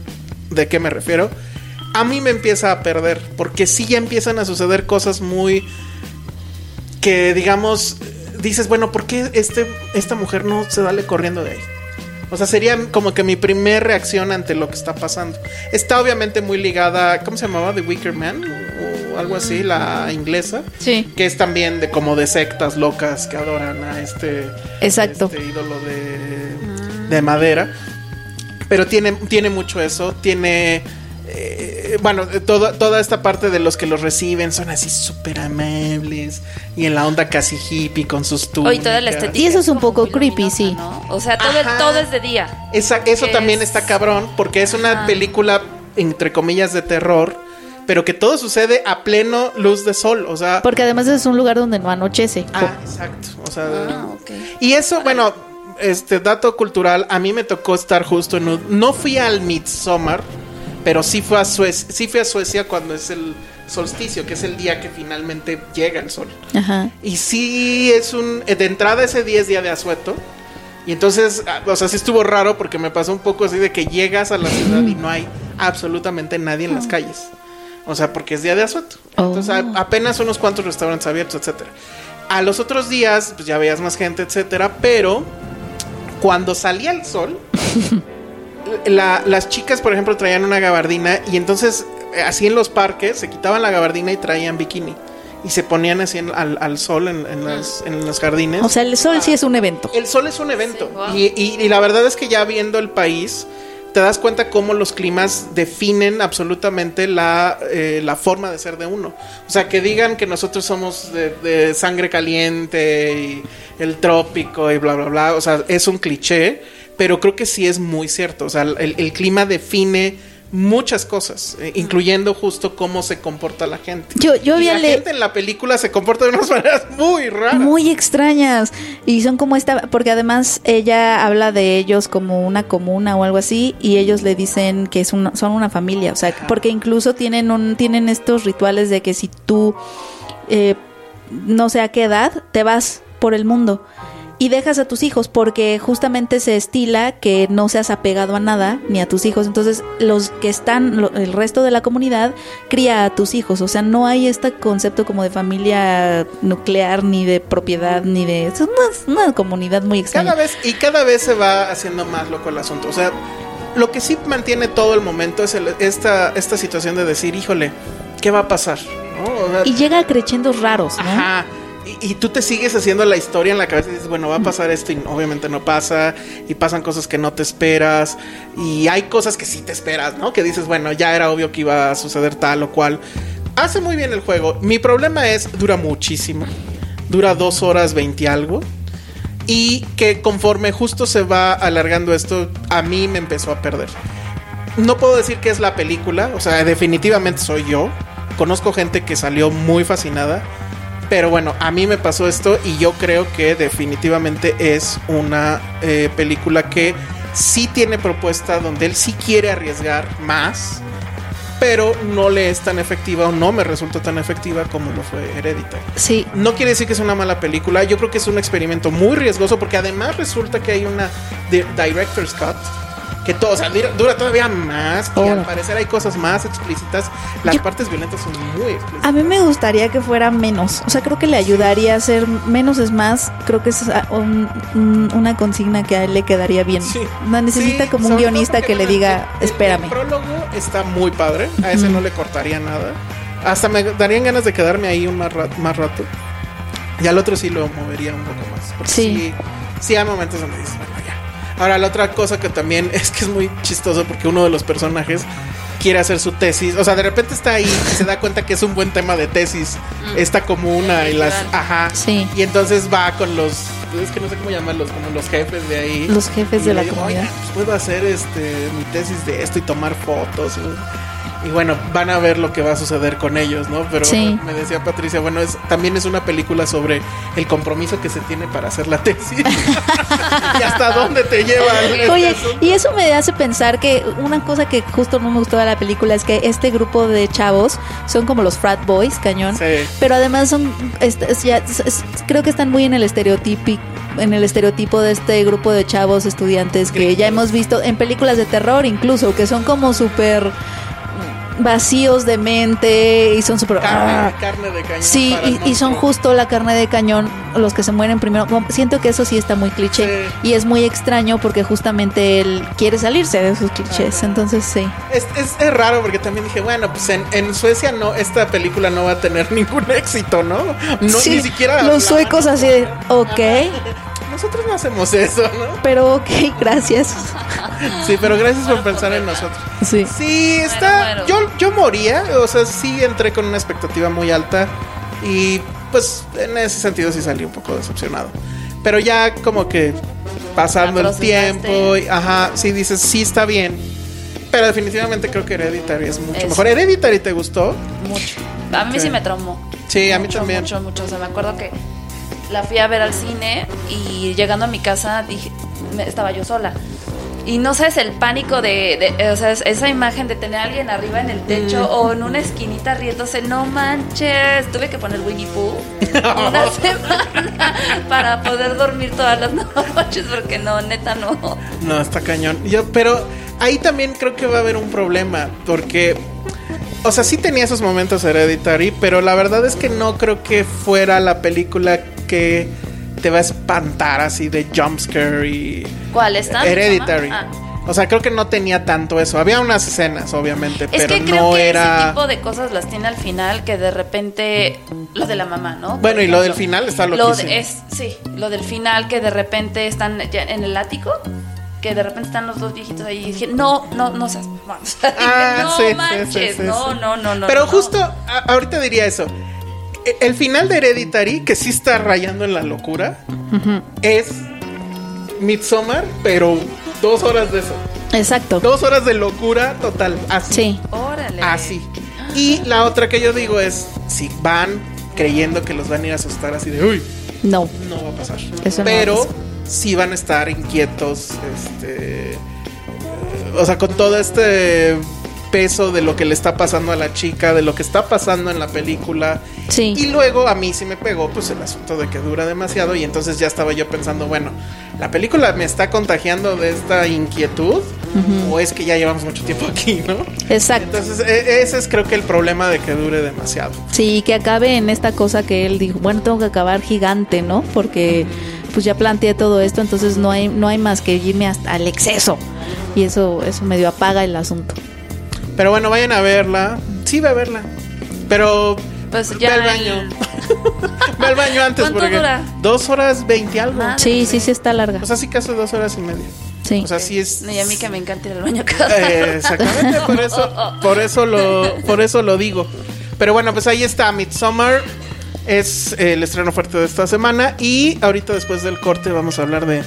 de qué me refiero, a mí me empieza a perder. Porque sí ya empiezan a suceder cosas muy... que digamos, dices, bueno, ¿por qué este, esta mujer no se sale corriendo de ahí? O sea, sería como que mi primer reacción ante lo que está pasando. Está obviamente muy ligada, ¿cómo se llamaba? The Wicker Man o algo así, la inglesa. Sí. Que es también de como de sectas locas que adoran a este, Exacto. este ídolo de, de madera. Pero tiene, tiene mucho eso. Tiene. eh, eh, bueno, eh, toda, toda esta parte de los que los reciben son así súper amables y en la onda casi hippie con sus túnicas. Hoy toda la estética Y eso es un poco creepy, luminosa, sí. ¿no? O sea, todo, Ajá. todo es de día. Esa- eso también es- está cabrón porque es una Ajá. película, entre comillas, de terror, pero que todo sucede a pleno luz de sol. O sea, Porque además es un lugar donde no anochece. Ah, exacto. O sea, Ah, ok. y eso, bueno, este dato cultural, a mí me tocó estar justo en un, no fui al Midsommar, pero sí fui a Suecia, sí fui a Suecia cuando es el solsticio, que es el día que finalmente llega el sol. Ajá. Y sí es un de entrada ese día es día de asueto. Y entonces, ah, o sea, sí estuvo raro porque me pasó un poco así de que llegas a la ciudad y no hay absolutamente nadie en las calles. O sea, porque es día de asueto. Entonces, a- apenas unos cuantos restaurantes abiertos, etcétera. A los otros días, pues ya veías más gente, etcétera, pero cuando salía el sol, la- las chicas, por ejemplo, traían una gabardina y entonces, eh, así en los parques, se quitaban la gabardina y traían bikini. Y se ponían así en- al, al sol en, en las- en los jardines. O sea, el sol sí es un evento. El sol es un evento. Sí, wow. y, y- y la verdad es que ya viendo el país, te das cuenta cómo los climas definen absolutamente la, eh, la forma de ser de uno. O sea, que digan que nosotros somos de, de sangre caliente y el trópico y bla, bla, bla. O sea, es un cliché, pero creo que sí es muy cierto. O sea, el, el clima define muchas cosas, eh, incluyendo justo cómo se comporta la gente. Yo- yo Y había la gente en la película se comporta de unas maneras muy raras. Muy extrañas. Y son como esta, porque además ella habla de ellos como una comuna o algo así, y ellos le dicen que es una- son una familia. O sea, porque incluso tienen un, tienen estos rituales de que si tú eh, no sé a qué edad, te vas por el mundo. Y dejas a tus hijos porque justamente se estila que no seas apegado a nada ni a tus hijos. Entonces los que están, lo- el resto de la comunidad cría a tus hijos. O sea, no hay este concepto como de familia nuclear ni de propiedad ni de... Es una, una comunidad muy extraña. Cada vez, y cada vez se va haciendo más loco el asunto. O sea, lo que sí mantiene todo el momento es el- esta, esta situación de decir, híjole, ¿qué va a pasar? ¿No? O sea, Y llega a crechendos raros, ¿no? Ajá. Y, y tú te sigues haciendo la historia en la cabeza y dices, bueno, va a pasar esto y obviamente no pasa. Y pasan cosas que no te esperas. Y hay cosas que sí te esperas, ¿no? Que dices, bueno, ya era obvio que iba a suceder tal o cual. Hace muy bien el juego. Mi problema es, dura muchísimo. Dura dos horas veinte algo. Y que conforme justo se va alargando esto, a mí me empezó a perder. No puedo decir que es la película, o sea, definitivamente soy yo. Conozco gente que salió muy fascinada. Pero bueno, a mí me pasó esto y yo creo que definitivamente es una eh, película que sí tiene propuesta donde él sí quiere arriesgar más, pero no le es tan efectiva o no me resultó tan efectiva como lo fue Hereditary. Sí. No quiere decir que es una mala película, yo creo que es un experimento muy riesgoso porque además resulta que hay una di- director's cut que todo, o sea, dura, dura todavía más y al parecer hay cosas más explícitas. Las Yo- partes violentas son muy explícitas. A mí me gustaría que fuera menos. O sea, creo que le ayudaría a ser menos es más. Creo que es ah, un- un- una consigna que a él le quedaría bien. Sí. No necesita Sí, como un guionista que le diga, el- espérame. El prólogo está muy padre. A ese no le cortaría nada. Hasta me darían ganas de quedarme ahí un más rato. Más rato. Y al otro sí lo movería un poco más. Porque Sí. sí. Sí, hay momentos donde ya. Ahora, la otra cosa que también es que es muy chistoso porque uno de los personajes quiere hacer su tesis. O sea, de repente está ahí y se da cuenta que es un buen tema de tesis. Esta comuna y las. Ajá. Sí. Y entonces va con los. Es que no sé cómo llamarlos, como los jefes de ahí. Los jefes Y de la digo, comunidad. "Oigan, pues puedo hacer este mi tesis de esto y tomar fotos. Y bueno, van a ver lo que va a suceder con ellos, ¿no? Pero Sí. me decía Patricia, bueno, es también es una película sobre el compromiso que se tiene para hacer la tesis. y hasta dónde te lleva. este Oye, y eso me hace pensar que una cosa que justo no me gustó de la película es que este grupo de chavos son como los frat boys, cañón. Sí. Pero además son, es- es- ya- es- es- creo que están muy en el estereotipo en el estereotipo de este grupo de chavos estudiantes que ya hemos visto en películas de terror incluso, que son como súper vacíos de mente y son súper... Carne, ah. carne de cañón. Sí, y, y son justo la carne de cañón los que se mueren primero. Siento que eso sí está muy cliché Sí. y es muy extraño porque justamente él quiere salirse de esos clichés. Entonces sí. Es, es, es raro porque también dije, bueno, pues en, en Suecia no, esta película no va a tener ningún éxito, ¿no? No, Sí, ni siquiera. los suecos así de, ok, Nosotros no hacemos eso, ¿no? pero ok, gracias. Sí, pero gracias por pensar en nosotros. Sí. Sí, está. Yo, yo moría, o sea, sí entré con una expectativa muy alta y pues en ese sentido sí salí un poco decepcionado. Pero ya como que pasando el tiempo, y, ajá, sí dices, sí está bien. Pero definitivamente creo que Hereditary es mucho Es- mejor. ¿Hereditary te gustó? Mucho. A mí Sí. sí me traumó. Sí, a mí Mucho, también. Mucho, mucho. O sea, me acuerdo que la fui a ver al cine y llegando a mi casa dije, estaba yo sola. Y no sabes el pánico de, de- o sea, es- esa imagen de tener a alguien arriba en el techo Mm. o en una esquinita riéndose, no manches. Tuve que poner Winnie Pooh una semana para poder dormir todas las noches porque no, neta no. No, está cañón. Yo, pero ahí también creo que va a haber un problema. Porque, o sea, sí tenía esos momentos Hereditary, pero la verdad es que no creo que fuera la película que te va a espantar así de jumpscare y. ¿Cuál está? Hereditary. Ah. O sea, creo que no tenía tanto eso. Había unas escenas, obviamente, Es pero que creo no que ese era. tipo de cosas las tiene al final que de repente lo de la mamá, ¿no? Bueno, y lo del final está Lo de- es, sí, lo del final que de repente están ya en el ático, que de repente están los dos viejitos ahí y dije, no, no, no seas, Ah, no sí, manches, sí, sí, no, no, no, no. Pero no. justo a- ahorita diría eso. El final de Hereditary, que sí está rayando en la locura, es Midsommar, pero dos horas de eso. Exacto. Dos horas de locura total. Así. Sí. Órale. Así. Y la otra que yo digo es, si van creyendo que los van a ir a asustar así de, uy, No. no va a pasar. Eso no va a Pero pasar. sí van a estar inquietos, este, eh, o sea, con todo este peso de lo que le está pasando a la chica, de lo que está pasando en la película. Sí. Y luego a mí sí me pegó pues el asunto de que dura demasiado y entonces ya estaba yo pensando, bueno, la película me está contagiando de esta inquietud o es que ya llevamos mucho tiempo aquí, ¿no? Exacto. Entonces e- ese es creo que el problema de que dure demasiado. Sí, que acabe en esta cosa que él dijo, bueno, tengo que acabar gigante, ¿no? Porque pues ya planteé todo esto, entonces no hay no hay más que irme hasta al exceso. Y eso eso medio apaga el asunto. Pero bueno, vayan a verla. Sí, ve a verla. Pero Pues ve al el- baño. ve al baño antes ¿Cuánto porque dura? dos horas veinte algo. Ah, Sí, sí, sí está larga. O sea, sí casi dos horas y media. Sí. O sea, sí es. No, y a mí que me encanta ir al baño cada Eh, exactamente, por eso, por eso lo, por eso lo digo. Pero bueno, pues ahí está Midsommar. Es eh, el estreno fuerte de esta semana. Y ahorita después del corte vamos a hablar de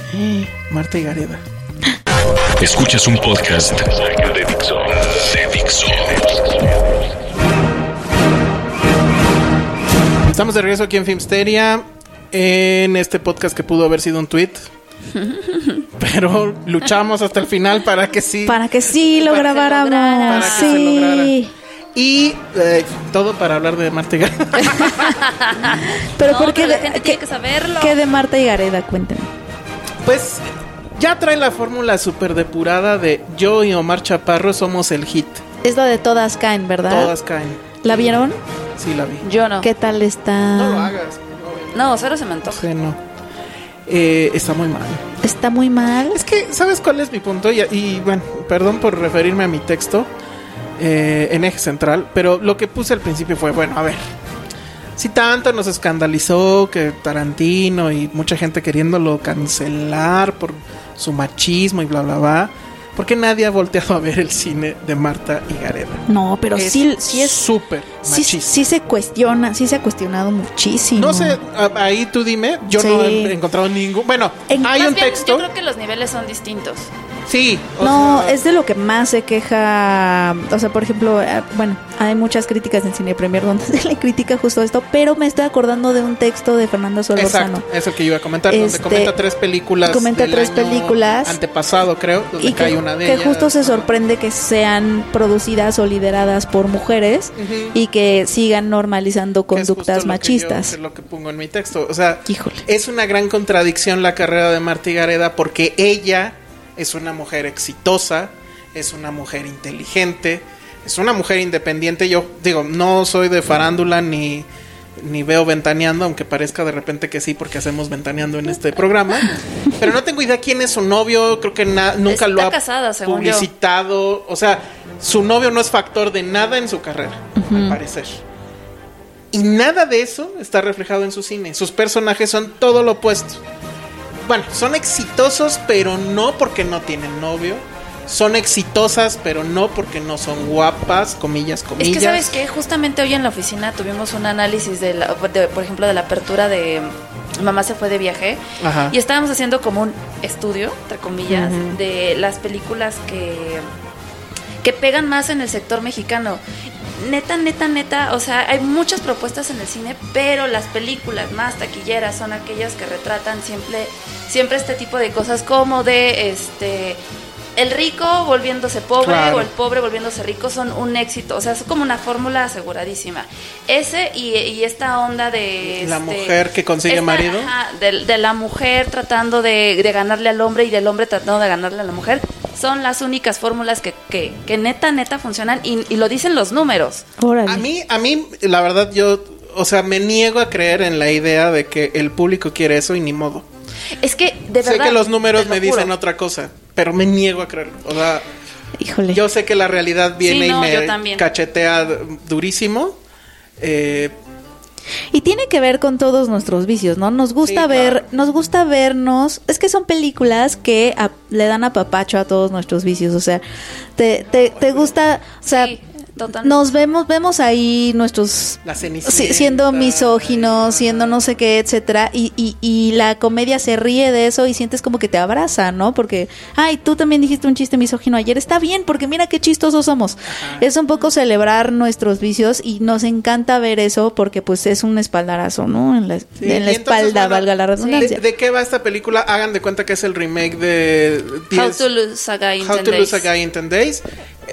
Marta y Gareda. Escuchas un podcast de Dixo. Estamos de regreso aquí en Filmsteria. En este podcast que pudo haber sido un tweet. Pero luchamos hasta el final para que sí. Para que sí lo que grabáramos. lograra. Para que se lograra. sí. Y eh, todo para hablar de Marta y Gareda. Pero No, ¿por qué pero la gente qué- tiene que saberlo. ¿Qué de Marta y Gareda? Cuéntenme. Pues ya trae la fórmula súper depurada de yo y Omar Chaparro somos el hit. Es lo de todas caen, ¿verdad? Todas caen. ¿La vieron? Sí, la vi. Yo no. ¿Qué tal está? No lo hagas. No, cero se me antoja. Sí, no. Eh, está muy mal. Está muy mal. Es que, ¿sabes cuál es mi punto? Y, y, bueno, perdón por referirme a mi texto eh, en eje central, pero lo que puse al principio fue, bueno, a ver, si tanto nos escandalizó que Tarantino y mucha gente queriéndolo cancelar por su machismo y bla, bla, bla, ¿por qué nadie ha volteado a ver el cine de Marta y Gareda? No, pero Es sí, sí es. súper Sí, sí se cuestiona, sí se ha cuestionado muchísimo. No sé, ahí tú dime, yo Sí. no he encontrado ningún... Bueno, En- hay Más un bien, texto... Yo creo que los niveles son distintos. Sí. No, sea, es de lo que más se queja. O sea, por ejemplo, eh, bueno, hay muchas críticas en Cine Premier donde se le critica justo esto, pero me estoy acordando de un texto de Fernanda Solórzano. Exacto, es el que yo iba a comentar, donde Este, comenta tres películas. comenta del tres año películas. Antepasado, creo, donde Y cae que, una de que ellas. justo se sorprende que sean producidas o lideradas por mujeres y que sigan normalizando es conductas lo que machistas. yo- es lo que pongo en mi texto. O sea, Híjole. es una gran contradicción la carrera de Marta y Gareda porque ella es una mujer exitosa, es una mujer inteligente, es una mujer independiente. Yo digo, no soy de farándula ni ni veo ventaneando, aunque parezca de repente que sí, porque hacemos ventaneando en este programa. Pero no tengo idea quién es su novio, creo que nunca Está lo ha casada, según yo. publicitado. O sea, su novio no es factor de nada en su carrera, al parecer. Y nada de eso está reflejado en su cine. Sus personajes son todo lo opuesto. Bueno, son exitosos, pero no porque no tienen novio. son exitosas, pero no porque no son guapas, comillas, comillas. Es que, ¿sabes qué? Justamente hoy en la oficina tuvimos un análisis, de, la, de por ejemplo, de la apertura de Mamá se fue de viaje. Ajá. Y estábamos haciendo como un estudio, entre comillas, de las películas que, que pegan más en el sector mexicano. Neta, neta, neta, o sea, hay muchas propuestas en el cine, pero las películas más taquilleras son aquellas que retratan siempre, siempre este tipo de cosas como de este el rico volviéndose pobre Claro. o el pobre volviéndose rico son un éxito, o sea, es como una fórmula aseguradísima. Ese y, y esta onda de... La este, mujer que consigue marido. ajá, de, de la mujer tratando de, de ganarle al hombre y del hombre tratando de ganarle a la mujer, son las únicas fórmulas que, que, que neta, neta funcionan y, y lo dicen los números. Órale. A mí, a mí, la verdad, yo, o sea, me niego a creer en la idea de que el público quiere eso y ni modo. Es que, de sé verdad... que los números lo me dicen otra cosa, pero me niego a creerlo. O sea, Híjole. yo sé que la realidad viene Sí, no, y me cachetea durísimo. Eh, Y tiene que ver con todos nuestros vicios, ¿no? Nos gusta Sí, ver, claro. nos gusta vernos. Es que son películas que a- le dan apapacho a todos nuestros vicios. O sea, te, te, te gusta, o sea, Sí, totalmente. nos vemos, vemos ahí nuestros La Cenicienta. Sí, siendo misóginos, siendo no sé qué, etcétera, y, y, y la comedia se ríe de eso y sientes como que te abraza, ¿no? Porque, ay, tú también dijiste un chiste misógino ayer, está bien, porque mira qué chistosos somos. Es un poco celebrar nuestros vicios y nos encanta ver eso porque pues es un espaldarazo, ¿no? En la, Sí, en la y entonces, espalda, bueno, valga la ¿de, redundancia. de qué va esta película? Hagan de cuenta que es el remake de How 10 to Lose a Guy in How 10 to Lose a Days. Guy in 10 Days.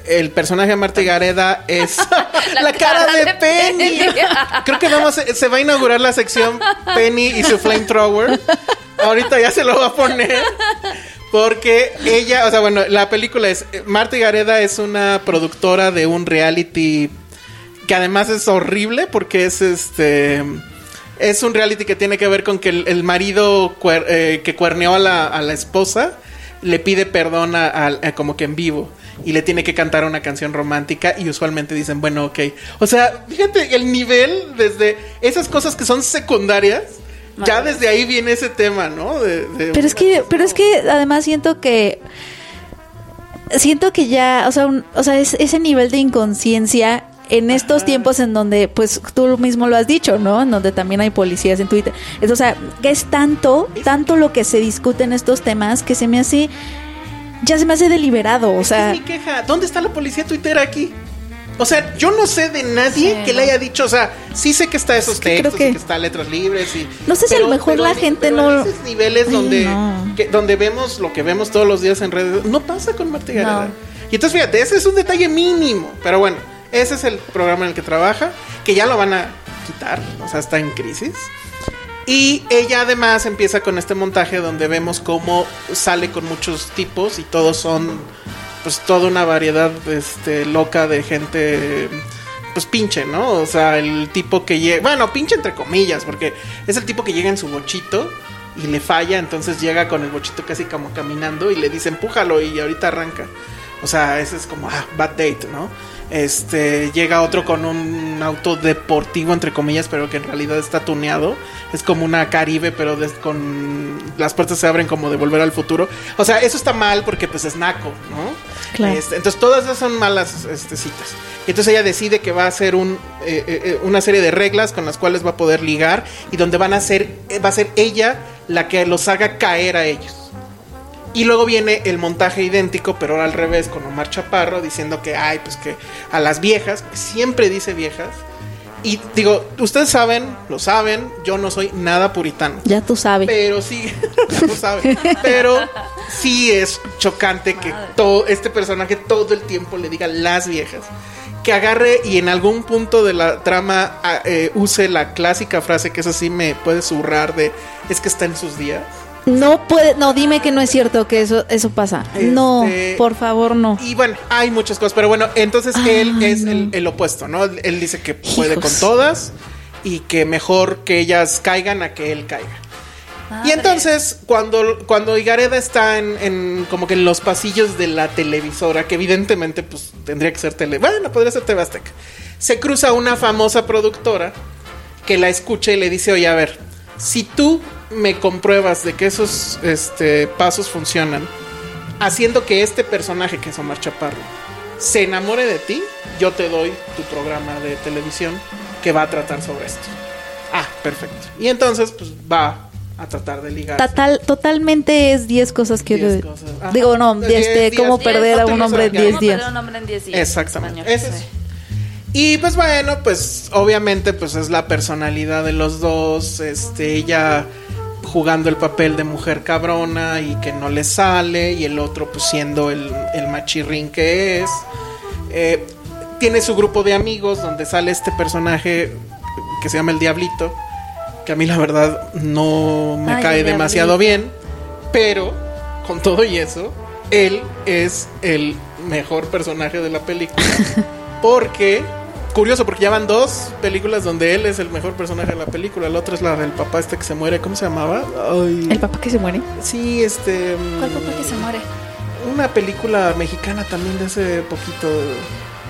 El personaje de Marta Gareda es la, La cara, cara de, de Penny. Penny. Creo que vamos a- se va a inaugurar la sección Penny y su flamethrower. Ahorita ya se lo va a poner. Porque ella, o sea, bueno, la película es Marta Gareda es una productora de un reality que además es horrible porque es este es un reality que tiene que ver con que el, el marido cuer- eh, que cuerneó a la, a la esposa le pide perdón a, a- a como que en vivo y le tiene que cantar una canción romántica y usualmente dicen bueno ok o sea fíjate el nivel desde esas cosas que son secundarias ya desde ahí viene ese tema no De- de- Pero es que, pero es que además siento que siento que ya, o sea, un- o sea, es ese nivel de inconsciencia en estos tiempos en donde, pues tú mismo lo has dicho, ¿no? En donde también hay policías en Twitter. Es, o sea, que es tanto, tanto lo que se discute en estos temas que se me hace, ya se me hace deliberado, o sea, es mi queja. ¿Dónde está la policía tuitera aquí? O sea, yo no sé de nadie Sí, que le haya dicho, o sea, sí sé que está esos que creo textos que- y que está letras libres y No sé si a lo mejor la en- gente no- niveles Ay, donde no. que- donde vemos lo que vemos todos los días en redes, no pasa con Marta Gareda. No. Y entonces fíjate, ese es un detalle mínimo, pero bueno, ese es el programa en el que trabaja, que ya lo van a quitar, o sea, está en crisis. Y ella además empieza con este montaje donde vemos cómo sale con muchos tipos y todos son pues toda una variedad este loca de gente pues pinche, ¿no? O sea, el tipo que llega, bueno, pinche entre comillas, porque es el tipo que llega en su bochito y le falla, entonces llega con el bochito casi como caminando y le dice empújalo y ahorita arranca. O sea, ese es como, ah, bad date, ¿no? Este, llega otro con un auto deportivo, entre comillas, pero que en realidad está tuneado. Es como una Caribe, pero con las puertas se abren como de volver al futuro. O sea, eso está mal porque pues es naco, ¿no? Claro. Este, entonces todas esas son malas este, citas. Y entonces ella decide que va a hacer un, eh, eh, eh, una serie de reglas con las cuales va a poder ligar y donde van a ser, eh, va a ser ella la que los haga caer a ellos. Y luego viene el montaje idéntico, pero ahora al revés, con Omar Chaparro diciendo que, ay, pues que a las viejas, siempre dice viejas. Y digo, ustedes saben, lo saben, yo no soy nada puritano. ya tú sabes. Pero sí, no sabe. Pero sí es chocante que todo este personaje todo el tiempo le diga las viejas. Que agarre y en algún punto de la trama ah, eh, use la clásica frase que eso sí me puede zurrar de es que está en sus días. No puede, no, dime que no es cierto que eso, eso pasa. No, Este, por favor, no. Y bueno, hay muchas cosas, pero bueno, entonces Ay, él es no. el, el opuesto, ¿no? Él, dice que puede Hijos. con todas y que mejor que ellas caigan a que él caiga. Y entonces, cuando, cuando Igareda está en, en como que en los pasillos de la televisora, que evidentemente pues tendría que ser tele, bueno, podría ser TV Azteca, se cruza una famosa productora que la escucha y le dice, oye, a ver, si tú me compruebas de que esos este, pasos funcionan, haciendo que este personaje, que es Omar Chaparro, se enamore de ti, yo te doy tu programa de televisión que va a tratar sobre esto. Ah, perfecto. Y entonces, pues va a tratar de ligar. Total, totalmente es 10 cosas que... Diez cosas. Digo, no, Diez este, días. cómo Diez, perder no a un hombre en sabía. 10 ¿Cómo días. perder a un hombre en 10 días? Exactamente. Es. Y pues bueno, pues obviamente pues es la personalidad de los dos, este ella jugando el papel de mujer cabrona y que no le sale y el otro pues siendo el, el machirrín que es. Eh, tiene su grupo de amigos donde sale este personaje que se llama el Diablito, que a mí la verdad no me Ay, cae demasiado bien, pero con todo y eso, él es el mejor personaje de la película. Porque, curioso, porque ya van dos películas donde él es el mejor personaje de la película. La otra es la del papá este que se muere. ¿Cómo se llamaba? Ay, El papá que se muere. sí, este. ¿Cuál mm, papá que se muere? Una película mexicana también de hace poquito.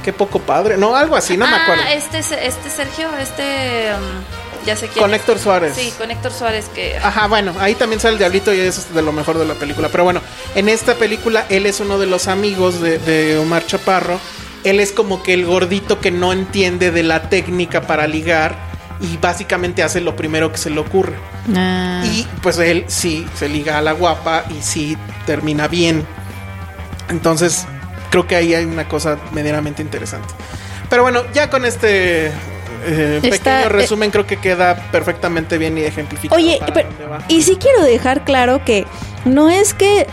Qué poco padre. No, algo así, no me ah, acuerdo. este, este Sergio, este... um, ya sé quién Con es. Héctor Suárez. Sí, con Héctor Suárez que... Ajá, bueno, ahí también sale el diablito y eso es de lo mejor de la película. Pero bueno, en esta película él es uno de los amigos de, de Omar Chaparro. Él es como que el gordito que no entiende de la técnica para ligar y básicamente hace lo primero que se le ocurre. Ah. Y pues él sí se liga a la guapa y sí termina bien. Entonces, creo que ahí hay una cosa medianamente interesante. Pero bueno, ya con este eh, Está, pequeño eh, resumen creo que queda perfectamente bien y ejemplifica. Oye, pero- y sí quiero dejar claro que no es que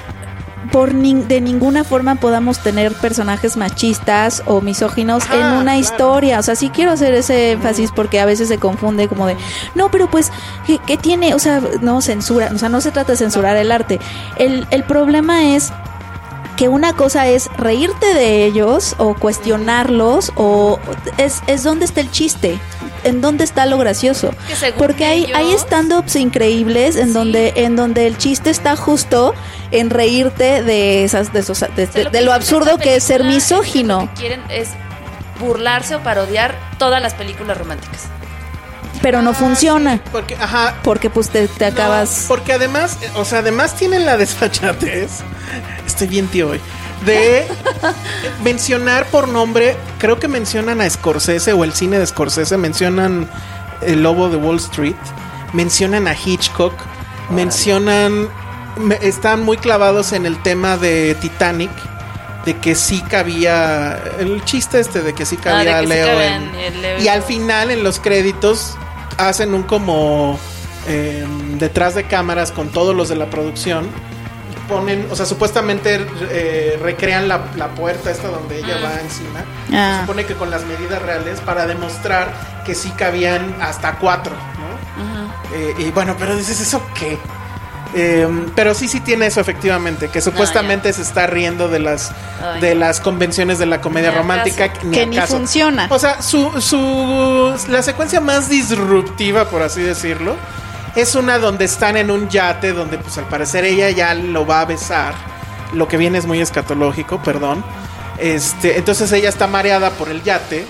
por nin- de ninguna forma podamos tener personajes machistas o misóginos en una claro. historia. O sea, sí quiero hacer ese énfasis porque a veces se confunde como de, no, pero pues, ¿qué, qué tiene? O sea, no censura, o sea, no se trata de censurar el arte. El, el problema es que una cosa es reírte de ellos o cuestionarlos o es, es donde está el chiste, en dónde está lo gracioso. Porque hay, hay ellos- stand-ups increíbles en Sí. donde en donde el chiste está justo en reírte de esas de, esos, de, O sea, de- que de lo absurdo que es ser misógino. Lo que quieren es burlarse o parodiar todas las películas románticas. Pero no funciona Porque, ajá. porque pues te, te no, acabas porque además, eh, o sea, además tienen la desfachatez. Estoy bien tío hoy. De mencionar por nombre, creo que mencionan a Scorsese o el cine de Scorsese, mencionan El Lobo de Wall Street, mencionan a Hitchcock, mencionan, me- están muy clavados en el tema de Titanic, de que sí cabía, el chiste este de que sí Ah, cabía que sí Leo en- y al final en los créditos hacen un como eh, detrás de cámaras con todos los de la producción ponen, o sea, supuestamente eh, recrean la, la puerta esta donde ella va encima. Ah. Se supone que con las medidas reales para demostrar que sí cabían hasta cuatro, ¿no? Eh, y bueno, pero dices, ¿eso qué? Eh, pero sí, sí tiene eso efectivamente, que supuestamente se está riendo de las Ay. de las convenciones de la comedia Ni romántica caso. que ni funciona. O sea, su, su la secuencia más disruptiva, por así decirlo, es una donde están en un yate donde pues al parecer ella ya lo va a besar. Lo que viene es muy escatológico, perdón. Este, entonces ella está mareada por el yate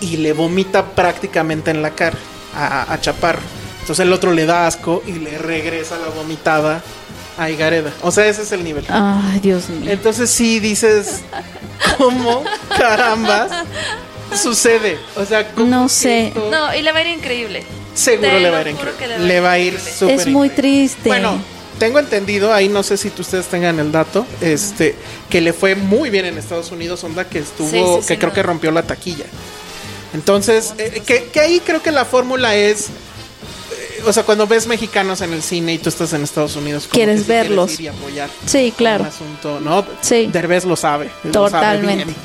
y le vomita prácticamente en la cara a, a Chaparro. Entonces el otro le da asco y le regresa la vomitada a Igareda. O sea, ese es el nivel. Ay, Dios mío. Entonces sí dices, ¿cómo carambas sucede? O sea, ¿cómo No sé. esto- No, y le va a ir increíble. Seguro te le va a ir increíble. Le va a ir súper Es muy increíble. triste. Bueno, tengo entendido, ahí no sé si ustedes tengan el dato, este, que le fue muy bien en Estados Unidos, onda que estuvo, Sí, sí, sí, que creo no. que rompió la taquilla. Entonces, eh, que, que ahí creo que la fórmula es, eh, o sea, cuando ves mexicanos en el cine y tú estás en Estados Unidos, como Quieres que sí quieres verlos. ir y apoyar. Sí, claro. Un asunto, ¿no? Sí. Derbez lo sabe. lo sabe Totalmente. bien.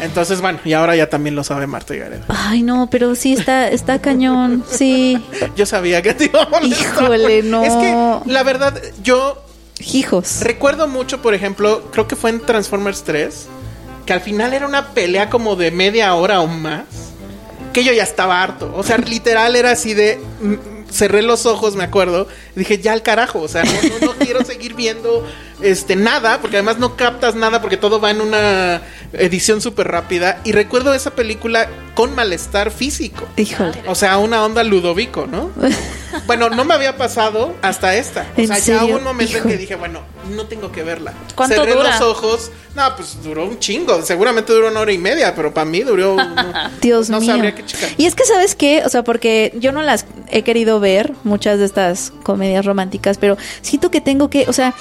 Entonces, bueno, y ahora ya también lo sabe Marta y Gareda. Ay, no, pero sí está está cañón. Sí. Yo sabía que te iba a molestar. Híjole, no. Es que, la verdad, yo Hijos. recuerdo mucho, por ejemplo, creo que fue en Transformers 3, que al final era una pelea como de media hora o más, que yo ya estaba harto. O sea, literal era así de... mm, Cerré los ojos, me acuerdo. Dije, ya al carajo. O sea, no, no, no quiero seguir viendo este nada, porque además no captas nada, porque todo va en una edición súper rápida. Y recuerdo esa película con malestar físico. Híjole. O sea, una onda Ludovico, ¿no? Bueno, no me había pasado hasta esta. O ¿En sea, ya serio? hubo un momento en que dije, bueno, no tengo que verla. ¿Cuánto Cerré dura? los ojos. No, pues duró un chingo. Seguramente duró una hora y media, pero para mí duró. no- Dios no mío. sabría qué chica. Y es que, ¿sabes qué? O sea, porque yo no las he querido ver, muchas de estas comedias románticas, pero siento que tengo que, o sea,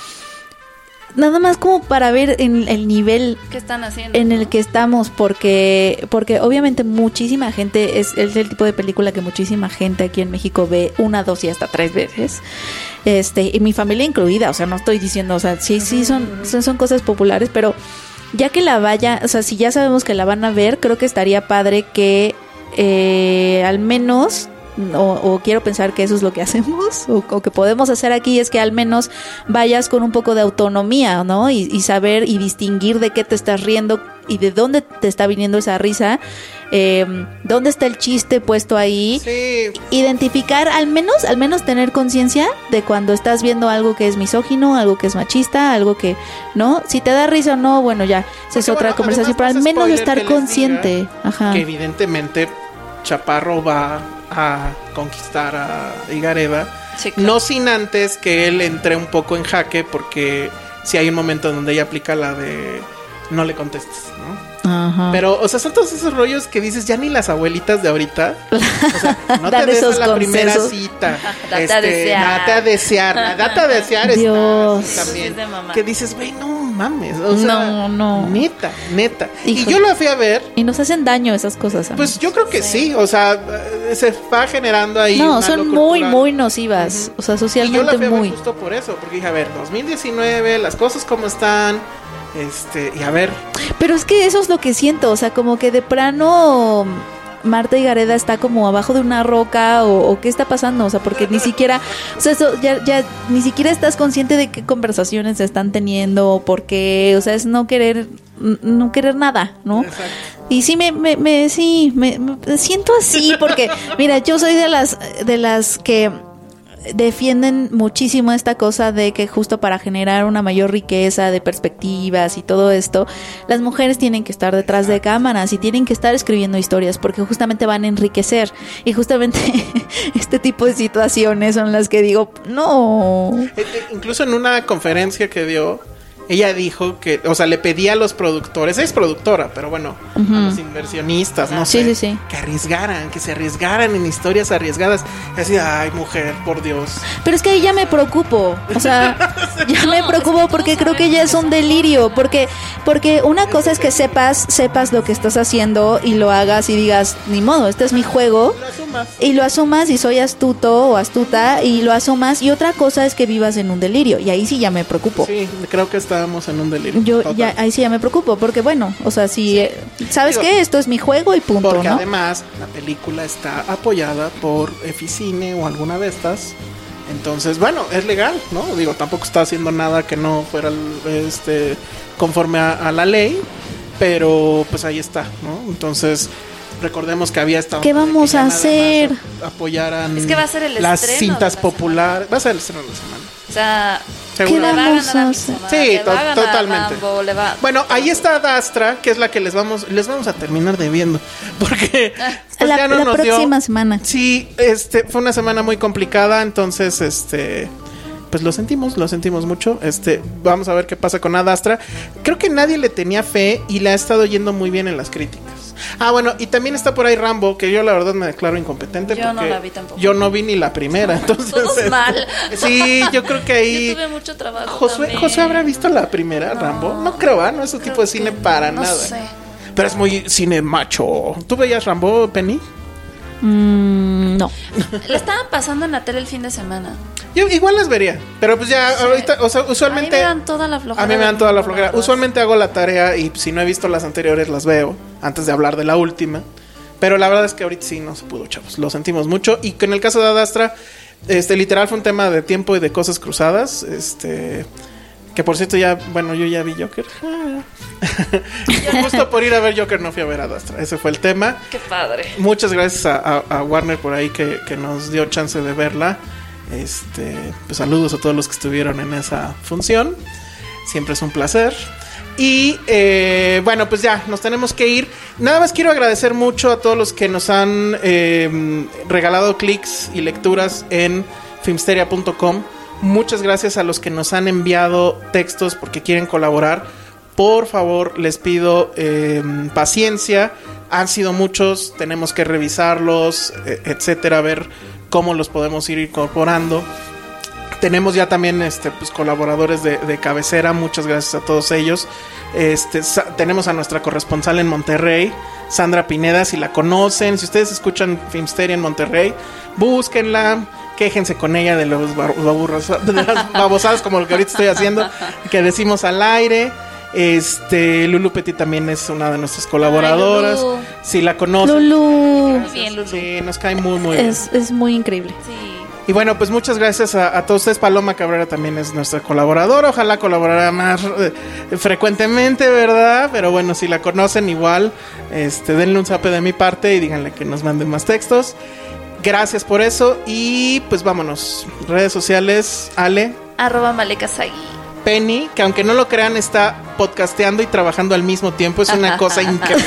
nada más como para ver en el nivel ¿Qué están haciendo? en el que estamos porque porque obviamente muchísima gente es, es el tipo de película que muchísima gente aquí en México ve una dos y hasta tres veces este y mi familia incluida o sea no estoy diciendo o sea sí sí son son, son cosas populares pero ya que la vaya o sea si ya sabemos que la van a ver creo que estaría padre que eh, al menos o, o quiero pensar que eso es lo que hacemos o, o que podemos hacer aquí es que al menos vayas con un poco de autonomía, ¿no? Y, y saber y distinguir de qué te estás riendo y de dónde te está viniendo esa risa, eh, dónde está el chiste puesto ahí. Sí, Identificar, al menos, al menos tener conciencia de cuando estás viendo algo que es misógino, algo que es machista, algo que, ¿no? Si te da risa o no, bueno, ya, esa es otra bueno, conversación, pero al menos estar consciente. Ajá. que evidentemente Chaparro va a conquistar a. Sí, claro. No sin antes que él entre un poco en jaque, porque si hay un momento donde ella aplica la de no le contestes. Ajá. Pero, o sea, son todos esos rollos que dices ya ni las abuelitas de ahorita. O sea, no te des a la primera cita. Date a desear. Date a desear. Date a desear. está Dios. así también. Es de mamá. Que dices, güey, no mames. O sea, No, no. Neta, neta. Híjole. Y yo lo fui a ver. Y nos hacen daño esas cosas. Pues amigos. yo creo que sí, o sea, se va generando ahí. no, son muy, cultural. muy nocivas. O sea, Y yo la socialmente fui a ver muy. justo por eso, porque dije, a ver, 2019, las cosas como están, este, y a ver, Pero es que eso es lo que siento. O sea, como que de plano. Marta y Gareda está como abajo de una roca o, o qué está pasando, o sea, porque ni siquiera, o sea, eso ya, ya ni siquiera estás consciente de qué conversaciones se están teniendo o por qué, o sea, es no querer, no querer nada, ¿no? Exacto. Y sí me, me, me- sí, me, me siento así porque, mira, yo soy de las, de las que defienden muchísimo esta cosa de que justo para generar una mayor riqueza de perspectivas y todo esto, las mujeres tienen que estar detrás de cámaras y tienen que estar escribiendo historias porque justamente van a enriquecer y justamente este tipo de situaciones son las que digo, no. Eh, eh, incluso en una conferencia que dio, ella dijo que, o sea, le pedía a los productores, es productora, pero bueno, a los inversionistas, no Sí, sé, sí, sí. que arriesgaran, que se arriesgaran en historias arriesgadas. Y así, ay, mujer, por Dios. Pero es que ahí ya me preocupo. O sea, ya me preocupo porque creo que ya es un delirio. Porque, porque una cosa es que sepas, sepas lo que estás haciendo y lo hagas y digas, ni modo, este es mi juego. Lo asumas. Y lo asumas y soy astuto o astuta y lo asumas. Y otra cosa es que vivas en un delirio. Y ahí sí ya me preocupo. Sí, creo que estábamos en un delirio. Yo total. ya, ahí sí ya me preocupo. Porque bueno, o sea, si, eh, ¿sabes Digo, qué? Esto es mi juego y punto, Porque ¿no? además la película está apoyada por Eficine o alguna de estas. Entonces, bueno, es legal, ¿no? Digo, tampoco está haciendo nada que no fuera este conforme a, a la ley, pero pues ahí está, ¿no? Entonces, recordemos que había estado ¿Qué vamos a hacer? apoyaran Es que va a ser el las estreno cintas populares, va a ser el estreno de la semana. Sea, Seguro. le va a vamos ganar a a hacer? Midsommar, Sí, le to- va a ganar a totalmente. Rambo, le va- Bueno, ahí está Dastra, que es la que les vamos les vamos a terminar debiendo, porque pues, la ya no la nos dio- próxima semana. Sí, este fue una semana muy complicada, entonces este pues lo sentimos, lo sentimos mucho. Este, vamos a ver qué pasa con Adastra. Creo que nadie le tenía fe y le ha estado yendo muy bien en las críticas. Ah, bueno, y también está por ahí Rambo, que yo la verdad me declaro incompetente Yo no porque la vi tampoco. yo no vi ni la primera, entonces Todos este, mal. Sí, yo creo que ahí Yo tuve mucho trabajo Josué. Josué habrá visto la primera, Rambo. No creo, ¿ah? No es su tipo de cine para no nada. sé. Pero es muy cine macho. ¿Tú veías Rambo, Penny? Mm, no. Le estaban pasando en la tele el fin de semana. Yo igual las vería. Pero pues ya, Sí. ahorita, o sea, A mí usualmente. me dan toda la flojera. A mí me dan toda la flojera. Usualmente hago la tarea y si no he visto las anteriores las veo antes de hablar de la última. Pero la verdad es que ahorita sí no se pudo, chavos. Lo sentimos mucho. Y que en el caso de Adastra, este, literal fue un tema de tiempo y de cosas cruzadas. Este. Que por cierto ya, bueno, yo ya vi Joker. Justo por ir a ver Joker no fui a ver Adastra. Ese fue el tema. Qué padre. Muchas gracias a, a- a Warner por ahí que, que nos dio chance de verla. Este, pues saludos a todos los que estuvieron en esa función. Siempre es un placer. Y eh, bueno, pues ya, nos tenemos que ir. Nada más quiero agradecer mucho a todos los que nos han eh, regalado clics y lecturas en filmsteria.com. Muchas gracias a los que nos han enviado textos porque quieren colaborar. Por favor, les pido eh, paciencia. Han sido muchos, tenemos que revisarlos, eh, etcétera, ver cómo los podemos ir incorporando. Tenemos ya también este, pues, colaboradores de, cabecera, muchas gracias a todos ellos. Este, tenemos a nuestra corresponsal en Monterrey, Sandra Pineda, si la conocen, si ustedes escuchan Filmsteria en Monterrey, búsquenla, quéjense con ella de, los de las babosadas como lo que ahorita estoy haciendo, que decimos al aire. Este, Lulu Petit también es una de nuestras colaboradoras. Lulu. si la conocen, Lulu Muy bien, Lulu. sí, nos cae muy, muy bien. es, es muy increíble. Sí. Y bueno, pues muchas gracias a, a todos ustedes. Paloma Cabrera también es nuestra colaboradora. Ojalá colaborara más eh, frecuentemente, ¿verdad? Pero bueno, si la conocen igual, este, denle un zape de mi parte y díganle que nos manden más textos. Gracias por eso y pues vámonos. Redes sociales, Ale, Arroba Malekasagi. Penny, que aunque no lo crean está podcasteando y trabajando al mismo tiempo. Es una cosa increíble.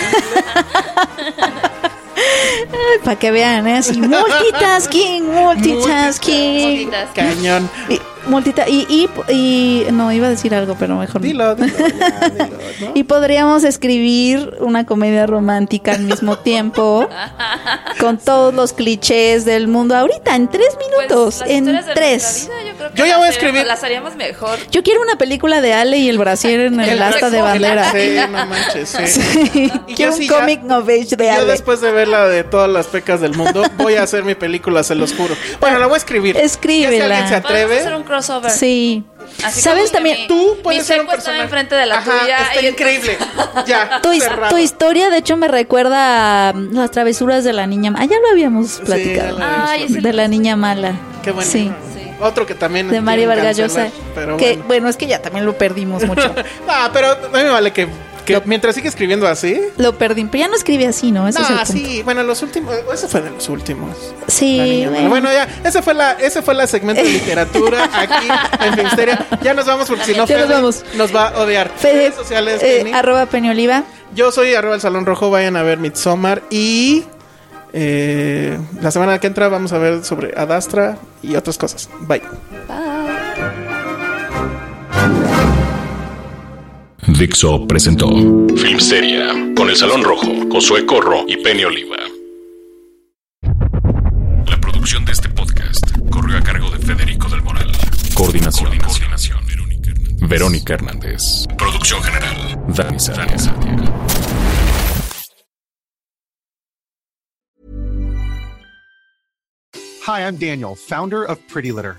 Para que vean, ¿eh? Así, multitasking, multitasking. Multitasking. Cañón. Y, multita y, y, y- no, iba a decir algo, pero mejor no. Dilo, dilo, ya, dilo, ¿no? Y podríamos escribir una comedia romántica al mismo tiempo, con todos los clichés del mundo ahorita, en tres minutos, Pues, las en tres. vida, yo creo que Yo ya las voy a haríamos- escribir. Las haríamos mejor. Yo quiero una película de Ale y el brasier en el, El asta de bandera. Sí, no manches, sí. Sí, Y quiero yo un sí age de Yo Ale. después de ver la de todas las pecas del mundo, voy a hacer mi película, se los juro. Bueno, la voy a escribir. Escríbela. Ya si alguien se atreve. Crossover. Sí. Así ¿Sabes también? mi- Tú puedes mi ser un personaje. enfrente de la Ajá, tuya. Está y- increíble. Ya. Tu, historia, de hecho, me recuerda a las travesuras de la niña. Ah, ya lo habíamos platicado. Ay, ese de la niña mala. Qué bueno. Sí. Sí. Otro que también. De María quieren Vargas Llosa. que, bueno. bueno, es que ya también lo perdimos mucho. Ah, pero a mí me vale que, que mientras sigue escribiendo así. lo perdí. Pero ya no escribe así, ¿no? Ese es el punto. sí, bueno, los últimos, ese fue de los últimos. Sí, bueno. Bueno, ya, ese fue la, ese fue la segmento de literatura aquí en Filmsteria. Ya nos vamos porque si no nos Fede vamos. nos va a odiar. Fede, Redes sociales, eh, Penny. arroba Penny Oliva. Yo soy arroba el Salón Rojo, vayan a ver Midsommar y eh, la semana que entra vamos a ver sobre Adastra y otras cosas. Bye. Dixo presentó Filmsteria con El Salón Rojo, Josué Corro y Penny Oliva. La producción de este podcast corrió a cargo de Federico del Moral. Coordinación. Coordinación. Verónica Hernández. Producción general. Dani Sadia. Hi, I'm Daniel, founder of Pretty Litter.